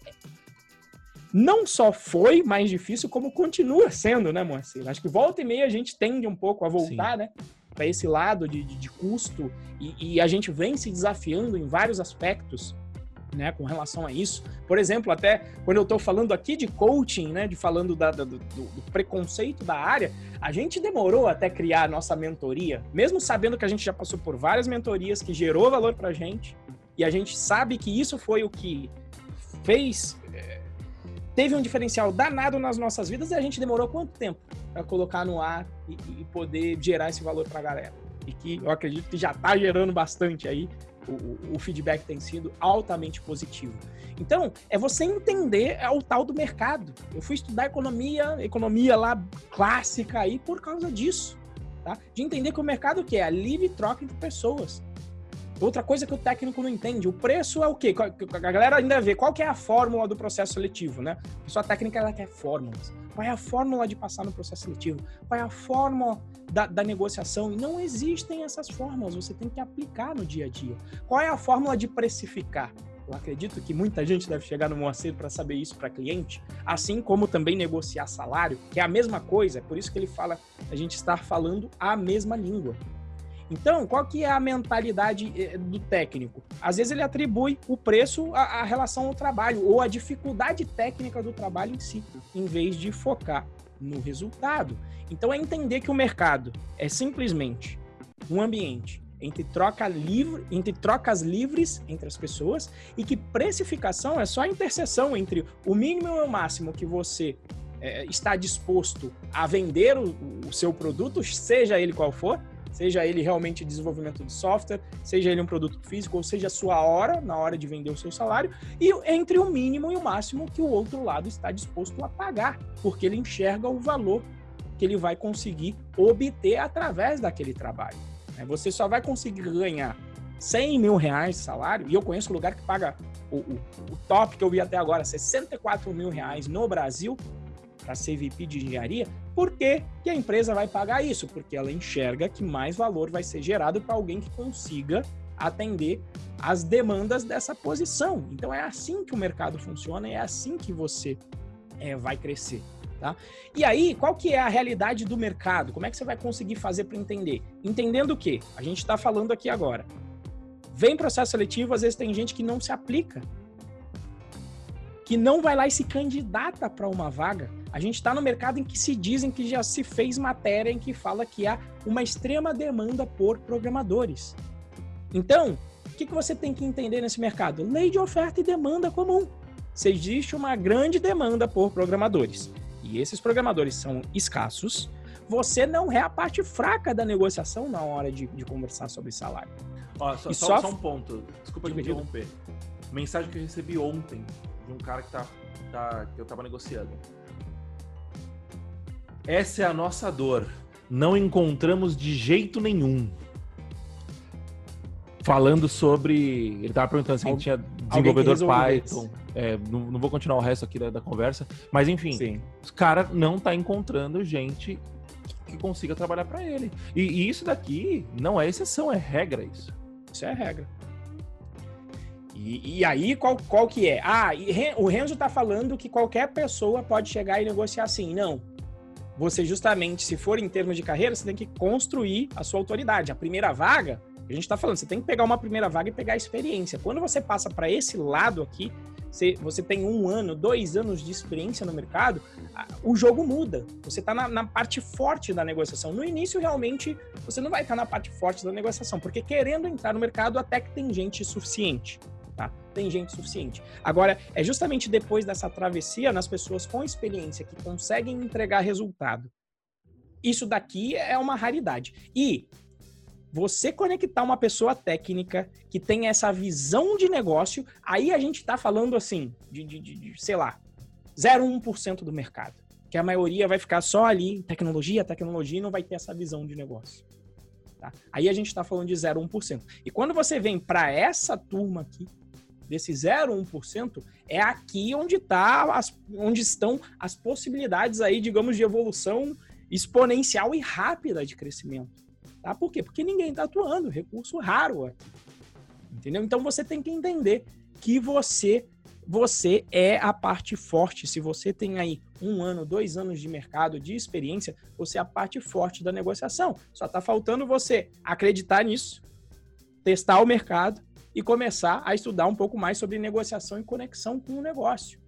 não só foi mais difícil, como continua sendo, né, Moacir? Acho que volta e meia a gente tende um pouco a voltar, Sim. né? Para esse lado de, de, de custo, e, e a gente vem se desafiando em vários aspectos né, com relação a isso. Por exemplo, até quando eu estou falando aqui de coaching, né, de falando da, do, do, do, preconceito da área, a gente demorou até criar a nossa mentoria, mesmo sabendo que a gente já passou por várias mentorias que gerou valor para a gente, e a gente sabe que isso foi o que fez, é, teve um diferencial danado nas nossas vidas, e a gente demorou quanto tempo para colocar no ar e, e poder gerar esse valor para a galera? E que eu acredito que já está gerando bastante aí o, o, feedback tem sido altamente positivo. Então, é você entender é o tal do mercado. Eu fui estudar economia, economia lá clássica aí por causa disso, tá? De entender que o mercado que é a livre troca entre pessoas. Outra coisa que o técnico não entende, o preço é o quê? A galera ainda vê qual que é a fórmula do processo seletivo, né? A pessoa técnica ela quer fórmulas. Qual é a fórmula de passar no processo seletivo? Qual é a fórmula da, da negociação? E não existem essas fórmulas, você tem que aplicar no dia a dia. Qual é a fórmula de precificar? Eu acredito que muita gente deve chegar no Moacir para saber isso para cliente, assim como também negociar salário, que é a mesma coisa, é por isso que ele fala a gente estar falando a mesma língua. Então, qual que é a mentalidade eh, do técnico? Às vezes ele atribui o preço à, à relação ao trabalho ou à dificuldade técnica do trabalho em si, em vez de focar no resultado. Então, é entender que o mercado é simplesmente um ambiente entre, troca livre, entre trocas livres entre as pessoas e que precificação é só a interseção entre o mínimo e o máximo que você é, está disposto a vender o, o seu produto, seja ele qual for, seja ele realmente desenvolvimento de software, seja ele um produto físico, ou seja a sua hora na hora de vender o seu salário, e entre o mínimo e o máximo que o outro lado está disposto a pagar, porque ele enxerga o valor que ele vai conseguir obter através daquele trabalho. Né? Você só vai conseguir ganhar 100 mil reais de salário, e eu conheço lugar que paga o, o, o top que eu vi até agora, 64 mil reais no Brasil, para ser VP de engenharia, por que, a empresa vai pagar isso? Porque ela enxerga que mais valor vai ser gerado para alguém que consiga atender as demandas dessa posição. Então é assim que o mercado funciona, é assim que você é, vai crescer. Tá? E aí, qual que é a realidade do mercado? Como é que você vai conseguir fazer para entender? Entendendo o que? A gente está falando aqui agora. Vem processo seletivo, às vezes tem gente que não se aplica, que não vai lá e se candidata para uma vaga. A gente está no mercado em que se dizem que já se fez matéria em que fala que há uma extrema demanda por programadores. Então, o que, que você tem que entender nesse mercado? Lei de oferta e demanda comum. Se existe uma grande demanda por programadores e esses programadores são escassos, você não é a parte fraca da negociação na hora de, de conversar sobre salário. Ó, só, só, só, um ponto. Desculpa te interromper. Mensagem que eu recebi ontem de um cara que, tá, tá, que eu tava negociando. Essa é a nossa dor. Não encontramos de jeito nenhum. Falando sobre. Ele tava perguntando se a gente tinha desenvolvedor Python. É, não, não, vou continuar o resto aqui da, da conversa. Mas enfim, Sim. os cara não tá encontrando gente que consiga trabalhar para ele. E, e, isso daqui não é exceção, é regra isso. Isso é regra. E, e aí, qual, qual que é? Ah, o Renzo tá falando que qualquer pessoa pode chegar e negociar assim. Não. Você justamente, se for em termos de carreira, você tem que construir a sua autoridade. A primeira vaga, a gente está falando, você tem que pegar uma primeira vaga e pegar a experiência. Quando você passa para esse lado aqui, você, você tem um ano, dois anos de experiência no mercado, o jogo muda. Você está na, na, parte forte da negociação. No início, realmente, você não vai estar tá na parte forte da negociação, porque querendo entrar no mercado, até que tem gente suficiente. Tem gente suficiente. Agora, é justamente depois dessa travessia, nas pessoas com experiência que conseguem entregar resultado. Isso daqui é uma raridade. E você conectar uma pessoa técnica que tem essa visão de negócio, aí a gente está falando assim, de, de, de, sei lá, 0,1% do mercado. Que a maioria vai ficar só ali, tecnologia, tecnologia, e não vai ter essa visão de negócio. Tá? Aí a gente está falando de 0,1%. E quando você vem para essa turma aqui, desse 0,1%, é aqui onde, tá as, onde estão as possibilidades aí, digamos, de evolução exponencial e rápida de crescimento. Tá? Por quê? Porque ninguém está atuando, recurso raro aqui. Entendeu? Então você tem que entender que você você é a parte forte. Se você tem aí um ano, dois anos de mercado, de experiência, você é a parte forte da negociação. Só está faltando você acreditar nisso, testar o mercado e começar a estudar um pouco mais sobre negociação e conexão com o negócio.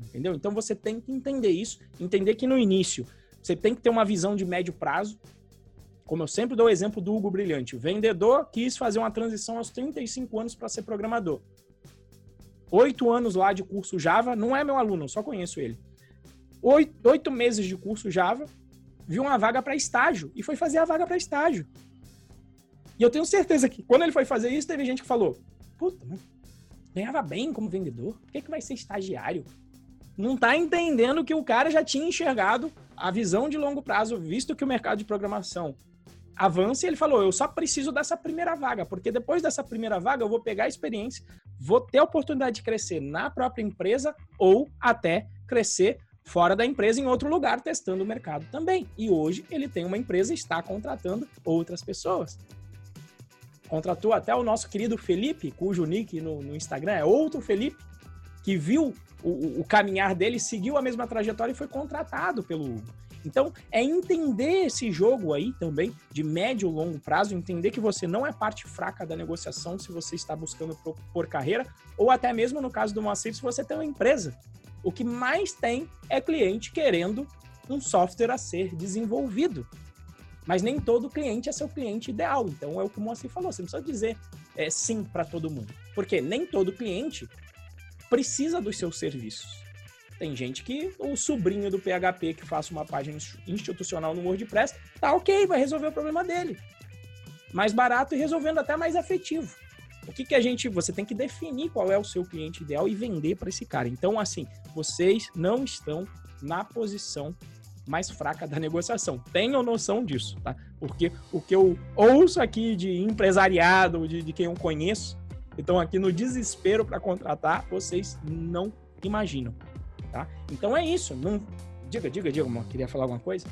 Entendeu? Então você tem que entender isso, entender que no início você tem que ter uma visão de médio prazo, como eu sempre dou o exemplo do Hugo Brilhante, o vendedor quis fazer uma transição aos 35 anos para ser programador. Oito anos lá de curso Java, não é meu aluno, eu só conheço ele. Oito, oito meses de curso Java, viu uma vaga para estágio e foi fazer a vaga para estágio. E eu tenho certeza que quando ele foi fazer isso, teve gente que falou: Puta, ganhava bem como vendedor, por que, que vai ser estagiário? Não tá entendendo que o cara já tinha enxergado a visão de longo prazo, visto que o mercado de programação avança e ele falou: eu só preciso dessa primeira vaga, porque depois dessa primeira vaga eu vou pegar a experiência, vou ter a oportunidade de crescer na própria empresa ou até crescer fora da empresa em outro lugar, testando o mercado também. E hoje ele tem uma empresa e está contratando outras pessoas. Contratou até o nosso querido Felipe, cujo nick no, no Instagram é outro Felipe, que viu o, o caminhar dele, seguiu a mesma trajetória e foi contratado pelo Hugo. Então, é entender esse jogo aí também, de médio e longo prazo, entender que você não é parte fraca da negociação se você está buscando por, por carreira, ou até mesmo no caso do Moacir, se você tem uma empresa. O que mais tem é cliente querendo um software a ser desenvolvido. Mas nem todo cliente é seu cliente ideal. Então, é o que o Moacir falou, você não precisa dizer é, sim para todo mundo. Porque nem todo cliente precisa dos seus serviços. Tem gente que o sobrinho do PHP que faça uma página institucional no WordPress, tá ok, vai resolver o problema dele. Mais barato e resolvendo até mais efetivo. O que, que a gente. Você tem que definir qual é o seu cliente ideal e vender para esse cara. Então, assim, vocês não estão na posição mais fraca da negociação. Tenham noção disso, tá? Porque o que eu ouço aqui de empresariado, de, de quem eu conheço, estão aqui no desespero para contratar, vocês não imaginam tá? Então é isso. Não... Diga, diga, diga. Queria falar alguma coisa?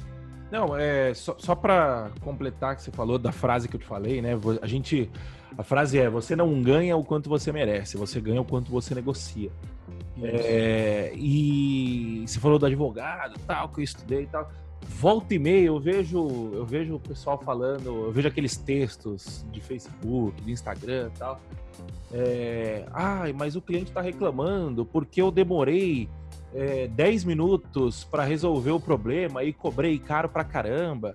Não, é só, só para completar que você falou da frase que eu te falei, né? A gente, a frase é: você não ganha o quanto você merece, você ganha o quanto você negocia. É, e você falou do advogado, tal, que eu estudei e tal. volta e meia eu vejo, eu vejo o pessoal falando, eu vejo aqueles textos de Facebook, de Instagram e tal. É, Ai, mas o cliente está reclamando porque eu demorei é, 10 minutos para resolver o problema e cobrei caro pra caramba.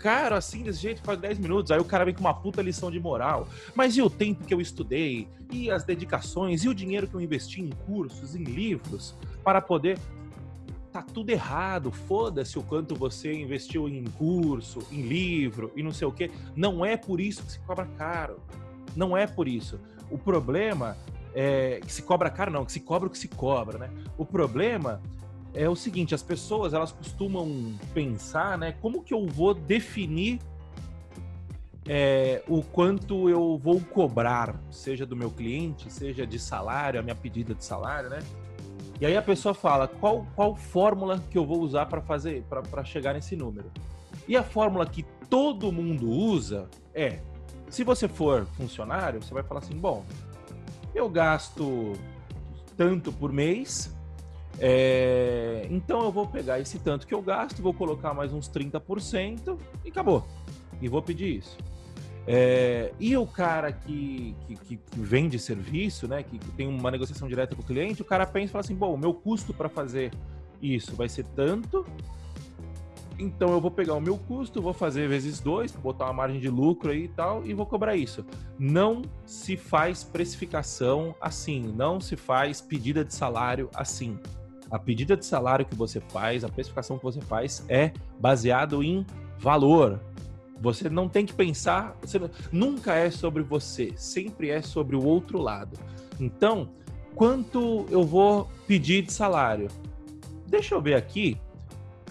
Caro assim, desse jeito, faz 10 minutos. Aí o cara vem com uma puta lição de moral. Mas e o tempo que eu estudei? E as dedicações? E o dinheiro que eu investi em cursos, em livros? Para poder tá tudo errado. Foda-se o quanto você investiu em curso, em livro e não sei o quê. Não é por isso que se cobra caro. Não é por isso. O problema é que se cobra caro, não, que se cobra o que se cobra, né? O problema é o seguinte, as pessoas elas costumam pensar, né? Como que eu vou definir é, o quanto eu vou cobrar, seja do meu cliente, seja de salário, a minha pedida de salário, né? E aí a pessoa fala qual, qual fórmula que eu vou usar para fazer para chegar nesse número. E a fórmula que todo mundo usa é: se você for funcionário, você vai falar assim, bom, eu gasto tanto por mês, é, então eu vou pegar esse tanto que eu gasto, vou colocar mais uns 30% e acabou. E vou pedir isso. É, e o cara que, que, que, vende serviço, né, que, tem uma negociação direta com o cliente, o cara pensa e fala assim: bom, o meu custo para fazer isso vai ser tanto, então eu vou pegar o meu custo, vou fazer vezes dois, botar uma margem de lucro aí e tal, e vou cobrar isso. Não se faz precificação assim, não se faz pedida de salário assim. A pedida de salário que você faz, a precificação que você faz é baseado em valor, você não tem que pensar, você nunca é sobre você, sempre é sobre o outro lado. Então, quanto eu vou pedir de salário? Deixa eu ver aqui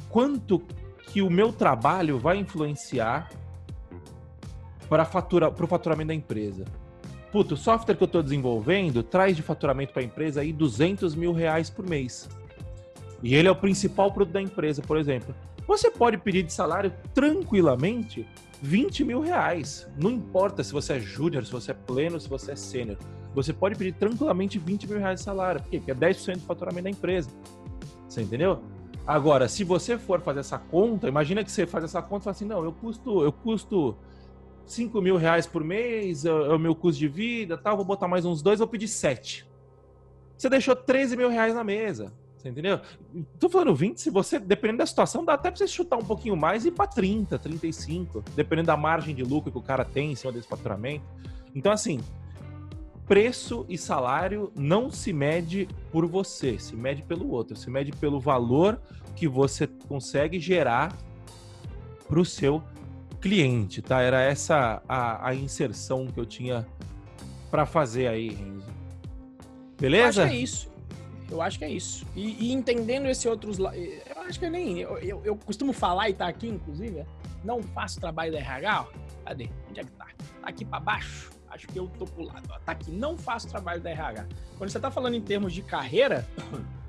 quanto que o meu trabalho vai influenciar para fatura, o faturamento da empresa. Puto, o software que eu estou desenvolvendo traz de faturamento para a empresa aí 200 mil reais por mês. E ele é o principal produto da empresa, por exemplo. Você pode pedir de salário tranquilamente 20 mil reais. Não importa se você é júnior, se você é pleno, se você é sênior. Você pode pedir tranquilamente 20 mil reais de salário. Porque é 10% do faturamento da empresa. Você entendeu? Agora, se você for fazer essa conta, imagina que você faz essa conta e fala assim, não, eu custo, eu custo 5 mil reais por mês, é, é o meu custo de vida, tal, vou botar mais uns dois, vou pedir 7. Você deixou 13 mil reais na mesa. Você entendeu? Tô falando 20, se você, dependendo da situação, dá até pra você chutar um pouquinho mais e ir pra 30, 35, dependendo da margem de lucro que o cara tem em cima desse faturamento. Então, assim, preço e salário não se mede por você, se mede pelo outro, se mede pelo valor que você consegue gerar para o seu cliente, tá? Era essa a, a inserção que eu tinha para fazer aí, Renzo. Beleza? Eu acho que é isso. Eu acho que é isso. E, e entendendo esse outros. Eu acho que é nem. Eu, eu, eu, costumo falar e tá aqui, inclusive. Não faço trabalho da RH. Ó. Cadê? Onde é que tá? Tá aqui para baixo. Acho que eu tô pro lado. Ó. Tá aqui. Não faço trabalho da RH. Quando você tá falando em termos de carreira.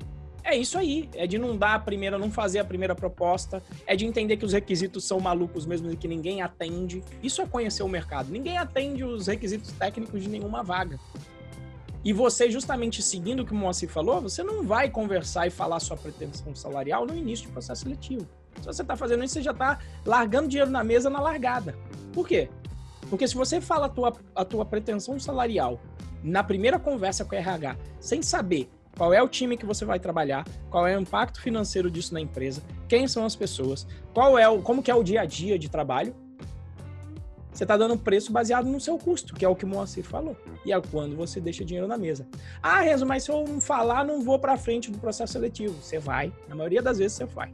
É isso aí, é de não dar a primeira, não fazer a primeira proposta, é de entender que os requisitos são malucos mesmo e que ninguém atende. Isso é conhecer o mercado. Ninguém atende os requisitos técnicos de nenhuma vaga. E você, justamente seguindo o que o Moacir falou, você não vai conversar e falar sua pretensão salarial no início do processo seletivo. Se você está fazendo isso, você já está largando dinheiro na mesa na largada. Por quê? Porque se você fala a tua, a tua pretensão salarial na primeira conversa com o RH, sem saber qual é o time que você vai trabalhar, qual é o impacto financeiro disso na empresa, quem são as pessoas, qual é o, como que é o dia a dia de trabalho, você está dando preço baseado no seu custo, que é o que o Moacir falou. E é quando você deixa dinheiro na mesa. Ah, Renzo, mas se eu não falar, não vou para frente do processo seletivo. Você vai. Na maioria das vezes você vai.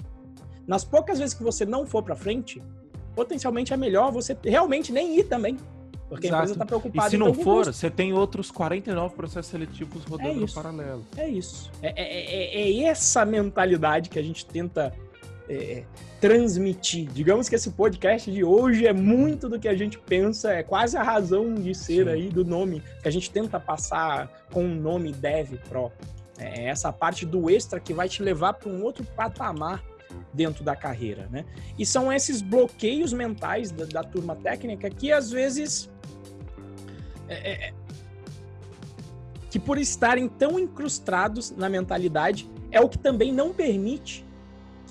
Nas poucas vezes que você não for para frente, potencialmente é melhor você realmente nem ir também. Porque Exato. a empresa está preocupada. E se não for, custo. você tem outros 49 processos seletivos rodando é no paralelo. É isso. É, é, é, é essa mentalidade que a gente tenta é, transmitir. Digamos que esse podcast de hoje é muito do que a gente pensa, é quase a razão de ser Sim. aí do nome que a gente tenta passar com o nome Dev Pro. É essa parte do extra que vai te levar para um outro patamar dentro da carreira, né? E são esses bloqueios mentais da, da turma técnica que às vezes é, é, é que por estarem tão incrustados na mentalidade é o que também não permite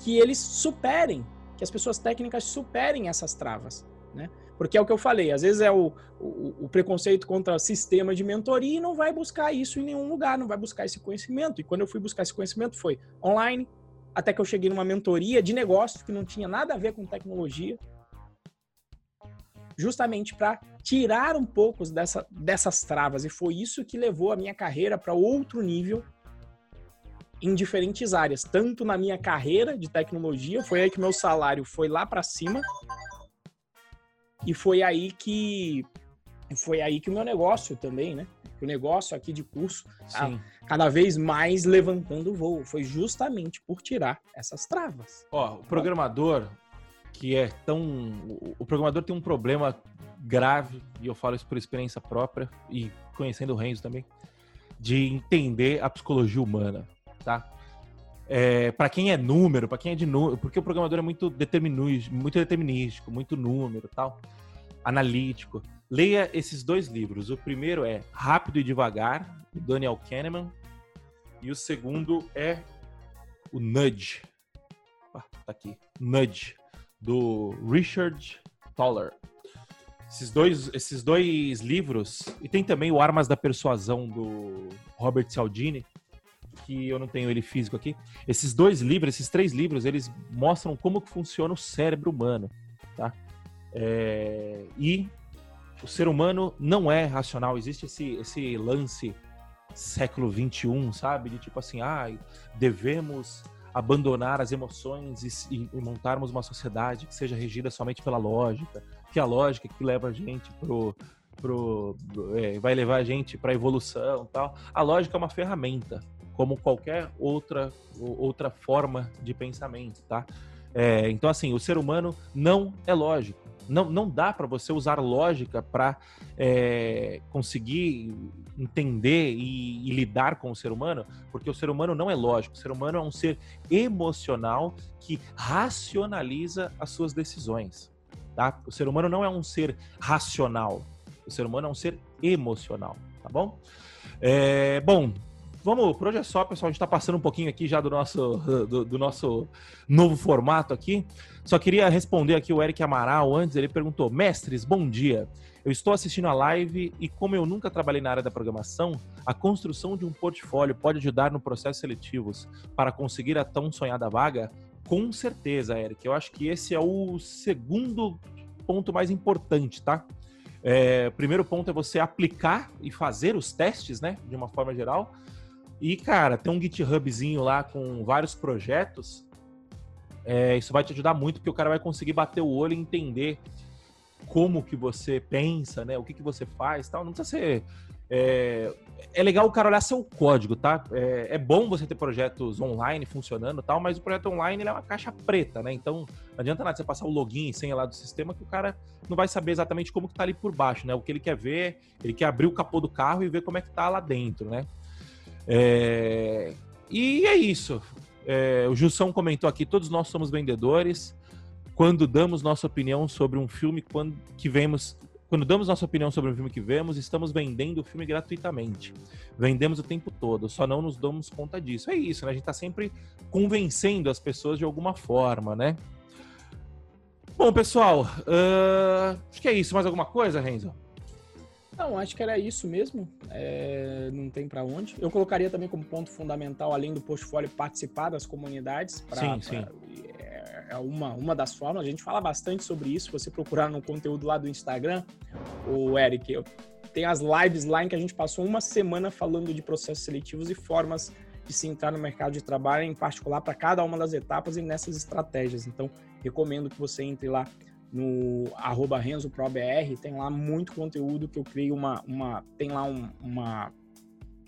que eles superem que as pessoas técnicas superem essas travas, né? Porque é o que eu falei, às vezes é o, o, o, preconceito contra sistema de mentoria e não vai buscar isso em nenhum lugar, não vai buscar esse conhecimento. E quando eu fui buscar esse conhecimento foi online, até que eu cheguei numa mentoria de negócio que não tinha nada a ver com tecnologia, justamente para tirar um pouco dessa, dessas travas. E foi isso que levou a minha carreira para outro nível em diferentes áreas, tanto na minha carreira de tecnologia, foi aí que meu salário foi lá para cima, e foi aí que foi aí que o meu negócio também, né? O negócio aqui de curso tá cada vez mais levantando o voo. Foi justamente por tirar essas travas. Ó, o programador que é tão. O programador tem um problema grave, e eu falo isso por experiência própria e conhecendo o Renzo também, de entender a psicologia humana tá? É, para quem é número, para quem é de número, porque o programador é muito muito determinístico, muito número, tal, analítico. Leia esses dois livros. O primeiro é Rápido e Devagar, do Daniel Kahneman, e o segundo é o Nudge. Ah, tá aqui. Nudge, do Richard Toller. Esses dois, esses dois livros, e tem também o Armas da Persuasão, do Robert Cialdini, que eu não tenho ele físico aqui. Esses dois livros, esses três livros, eles mostram como que funciona o cérebro humano, tá? É, e o ser humano não é racional. Existe esse, esse lance século 21, sabe? De tipo assim, ah, devemos abandonar as emoções e, e, montarmos uma sociedade que seja regida somente pela lógica, que é a lógica que leva a gente pro, pro é, vai levar a gente para evolução, tal. A lógica é uma ferramenta, como qualquer outra, outra forma de pensamento, tá? É, então, assim, o ser humano não é lógico. Não, não dá para você usar lógica para é, conseguir entender e, e, lidar com o ser humano, porque o ser humano não é lógico. O ser humano é um ser emocional que racionaliza as suas decisões. Tá? O ser humano não é um ser racional. O ser humano é um ser emocional, tá bom? É, bom, Vamos, por hoje é só, pessoal. A gente está passando um pouquinho aqui já do nosso, do, do, nosso novo formato aqui. Só queria responder aqui o Eric Amaral antes. Ele perguntou: Mestres, bom dia. Eu estou assistindo a live e, como eu nunca trabalhei na área da programação, a construção de um portfólio pode ajudar no processo seletivos para conseguir a tão sonhada vaga? Com certeza, Eric. Eu acho que esse é o segundo ponto mais importante, tá? É, primeiro ponto é você aplicar e fazer os testes, né? De uma forma geral. E, cara, tem um GitHubzinho lá com vários projetos. É, isso vai te ajudar muito, porque o cara vai conseguir bater o olho e entender como que você pensa, né? O que, que você faz tal. Não precisa ser. É, é legal o cara olhar seu código, tá? É, é, bom você ter projetos online funcionando tal, mas o projeto online é uma caixa preta, né? Então não adianta nada você passar o login e senha lá do sistema que o cara não vai saber exatamente como que tá ali por baixo, né? O que ele quer ver, ele quer abrir o capô do carro e ver como é que tá lá dentro, né? É... E é isso. É... O Jussão comentou aqui: todos nós somos vendedores. Quando damos nossa opinião sobre um filme, quando que vemos, quando damos nossa opinião sobre um filme que vemos, estamos vendendo o filme gratuitamente. Vendemos o tempo todo, só não nos damos conta disso. É isso, né? A gente está sempre convencendo as pessoas de alguma forma, né? Bom, pessoal, uh... acho que é isso. Mais alguma coisa, Renzo? Não, acho que era isso mesmo. É, não tem para onde. Eu colocaria também como ponto fundamental, além do portfólio, participar das comunidades. Pra, sim, sim. Pra, é, é uma, uma das formas. A gente fala bastante sobre isso. Se você procurar no conteúdo lá do Instagram, o Eric, eu, tem as lives lá em que a gente passou uma semana falando de processos seletivos e formas de se entrar no mercado de trabalho, em particular para cada uma das etapas e nessas estratégias. Então, recomendo que você entre lá no arroba RenzoProBR, tem lá muito conteúdo que eu criei uma, uma tem lá um, uma,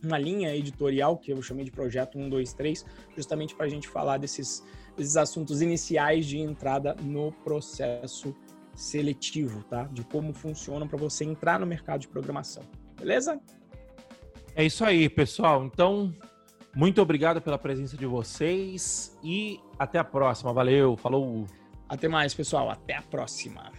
uma linha editorial que eu chamei de projeto 123, justamente para a gente falar desses, desses assuntos iniciais de entrada no processo seletivo, tá? De como funciona para você entrar no mercado de programação. Beleza? É isso aí, pessoal. Então, muito obrigado pela presença de vocês e até a próxima. Valeu, falou! Até mais, pessoal. Até a próxima.